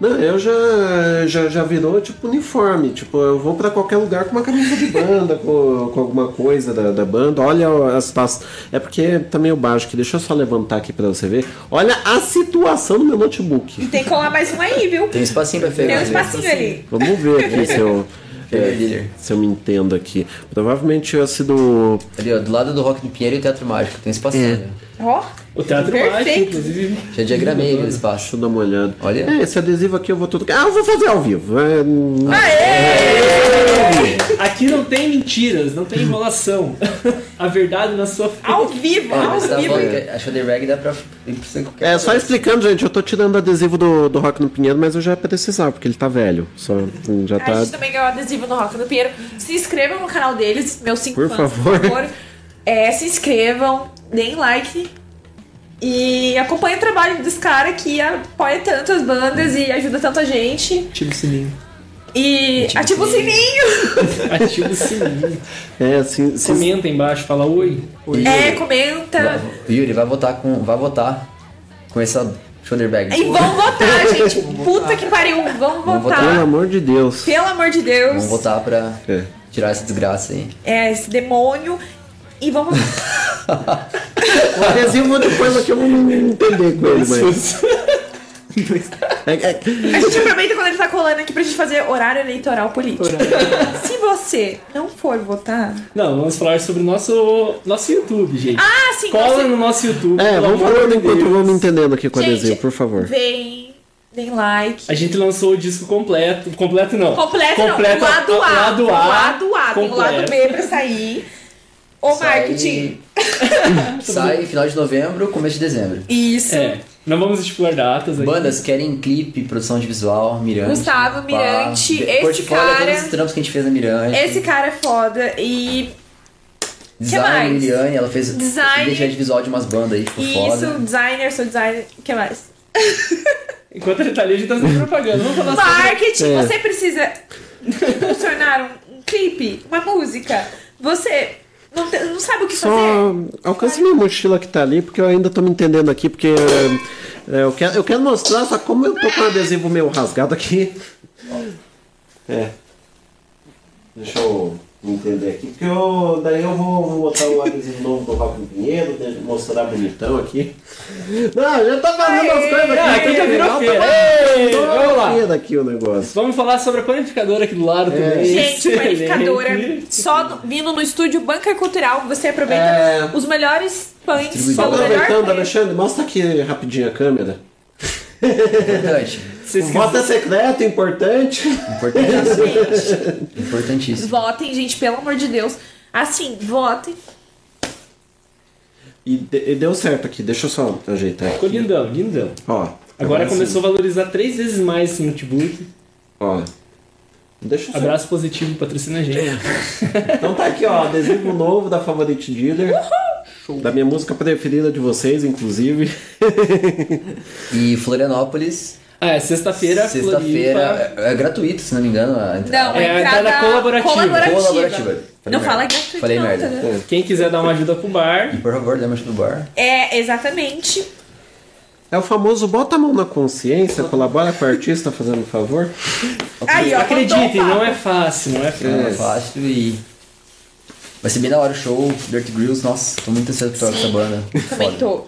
Não, eu já, já, já virou tipo uniforme. Tipo, eu vou pra qualquer lugar com uma camisa de banda, *laughs* com, com alguma coisa da, da banda. Olha as pastas. É porque tá meio baixo aqui. Deixa eu só levantar aqui pra você ver. Olha a situação do meu notebook. E tem que colar mais um aí, viu? Tem um espacinho pra feira. Tem um espacinho ali. Vamos ver aqui se eu, *laughs* é, se eu me entendo aqui. Provavelmente esse do. Ali, ó, do lado do Rock do Pinheiro e o Teatro Mágico. Tem um espacinho. É. ali. Ó. O teatro Perfeito. mágico, inclusive. Já diagramei o espaço. Deixa eu dar uma olhada. Olha. É, esse adesivo aqui eu vou tudo. Ah, eu vou fazer ao vivo. É, Aqui não tem mentiras, não tem enrolação. *laughs* A verdade na sua frente. Ao vivo, ao tá vivo. falando que a Shoulder Rag dá pra ir pra qualquer É, só explicando, gente, eu tô tirando o adesivo do, do Rock no Pinheiro, mas eu já precisava, porque ele tá velho. Só hum, já A tá. gente também ganhou adesivo no Rock do Pinheiro. Se inscrevam no canal deles, meus cinco Por fãs, favor. por favor. É, se inscrevam, deem like. E acompanhem o trabalho desse cara que apoia tanto as bandas e ajuda tanto a gente. Ativa o sininho. E ativa o sininho! *laughs* Ativa o sininho. É, assim. Comenta embaixo, fala oi. oi. É, comenta. Vai- Yuri, vai votar com. Vai votar com essa shoulder bag. E vão votar, *laughs* gente. Puta que pariu, vão Vamos votar. Pelo amor de Deus. Pelo amor de Deus. Vamos votar pra É. tirar essa desgraça aí. É, esse demônio. E vamos. O adesivo depois aqui eu vou me entender com ele, mas. *laughs* É, é, A gente aproveita quando ele tá colando aqui pra gente fazer horário eleitoral político. *laughs* Se você não for votar. Não, vamos falar sobre o nosso, nosso YouTube, gente. Ah, sim, Cola você- no nosso YouTube. é, vamos falando de enquanto eu me entendendo aqui com o adesivo, por favor. Vem, deem like. A gente lançou o disco completo. Completo não. Completo, completo não. Lado A. Lado A. Lado A. Tem o lado. B pra sair. *laughs* O Sai- marketing. *laughs* Sai final de novembro, começo de dezembro. Isso. É, não vamos estipular datas aqui. Bandas querem clipe, produção de visual, Mirante. Gustavo pá. Mirante, esse Portfólio é cara- todos os trampos que a gente fez na Mirante. Esse cara é foda. E. Design? Liliane, ela fez Design. identidade visual de umas bandas aí, ficou Isso, foda. designer, sou designer. O que mais? *laughs* Enquanto ele tá ali, a gente tá fazendo propaganda. Vamos falar sobre... Marketing, É. você precisa *laughs* impulsionar um, um clipe, uma música. Você não, te- não sabe o que Só fazer. alcance minha mochila que tá ali, porque eu ainda tô me entendendo aqui, porque é, eu, quero, eu quero mostrar, só como eu tô com o adesivo meio rasgado aqui. É. Deixa eu entender aqui, porque eu, daí eu vou, vou botar o adesivo novo do Rock no Pinheiro, mostrar bonitão aqui. Não, já tá fazendo as coisas aqui. Ah, aqui já virou feira. tá vamos lá. feira aqui o negócio. Vamos falar sobre a panificadora aqui do lado também. Gente, Excelente. panificadora, só no- vindo no estúdio Bunker Cultural, você aproveita É. os melhores pães Só aproveitando. Alexandre, mostra aqui rapidinho a câmera. Importante. *laughs* O voto é secreto, importante. Importantíssimo. *laughs* Importantíssimo. Votem, gente, pelo amor de Deus. Assim, votem. E, de- e deu certo aqui, deixa eu só ajeitar Ficou aqui. lindão, lindão. Ó. Agora sim. começou a valorizar três vezes mais esse notebook. Ó. Deixa eu só- Abraço positivo, patrocina a gente. Então tá aqui, ó, adesivo novo da Favorite Dealer. Da minha música preferida de vocês, inclusive. E Florianópolis. Ah, é sexta-feira, Sexta-feira. É, é gratuito, se não me engano. A entrada. Não, a É, entrada entrada colaborativa. colaborativa. Colaborativa. Falei Não merda. fala gratuito Falei não, merda. entendeu? Quem quiser dar uma ajuda pro bar. E por favor, dê uma ajuda pro bar. É, exatamente. É o famoso bota a mão na consciência, colabora com o artista fazendo um favor. Aí, ó, Acreditem, contou o não é fácil, não é fácil. Não é fácil e. Vai ser bem da hora o show, Dirt Grills, nossa, tô muito ansioso pra essa banda. *laughs* Também Foda.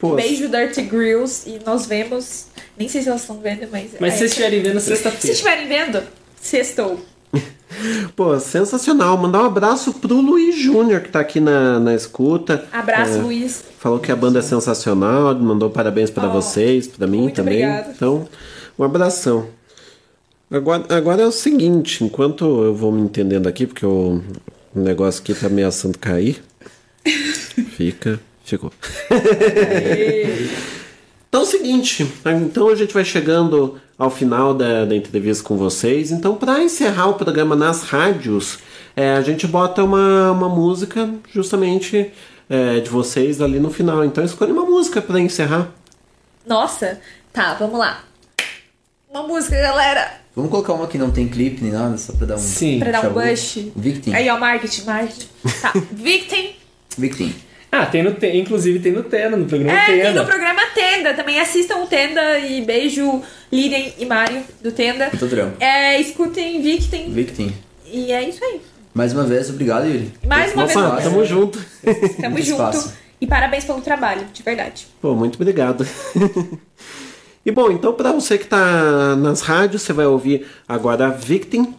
tô. Beijo Dirty Grills e nós vemos. Nem sei se elas estão vendo, mas. Mas se vocês estiverem vendo Se sexta-feira. estiverem vendo, sextou. *laughs* Pô, sensacional. Mandar um abraço pro Luiz Júnior, que tá aqui na, na escuta. Abraço, É, Luiz. Falou que a banda é sensacional, mandou parabéns pra vocês, pra mim muito também. obrigada. Então, um abração. Agora, agora é o seguinte, enquanto eu vou me entendendo aqui, porque o, negócio aqui tá ameaçando cair. *laughs* Fica, ficou. Então é o seguinte, então a gente vai chegando ao final da, da entrevista com vocês. Então, para encerrar o programa nas rádios, é, a gente bota uma, uma música justamente é, de vocês ali no final. Então, escolha uma música para encerrar. Nossa, tá, vamos lá. Uma música, galera. Vamos colocar uma que não tem clipe nem nada, só pra dar um. Sim. Pra dar um bush. Victim. Aí, ó, marketing, marketing. Tá, *laughs* Victim. Victim. Ah, tem no te... inclusive tem no Tenda, no programa É, tem Tenda. no programa Tenda. Também assistam o Tenda e beijo Lilian e Mário do Tenda. Muito trampo. É, escutem Victim. Victim. E é isso aí. Mais uma vez, obrigado, Yuri. Mais uma vez, Opa, obrigado. tamo junto. Tamo junto. espaço. E parabéns pelo trabalho, de verdade. Pô, muito obrigado. *laughs* E bom, então para você que está nas rádios, você vai ouvir agora a Victim.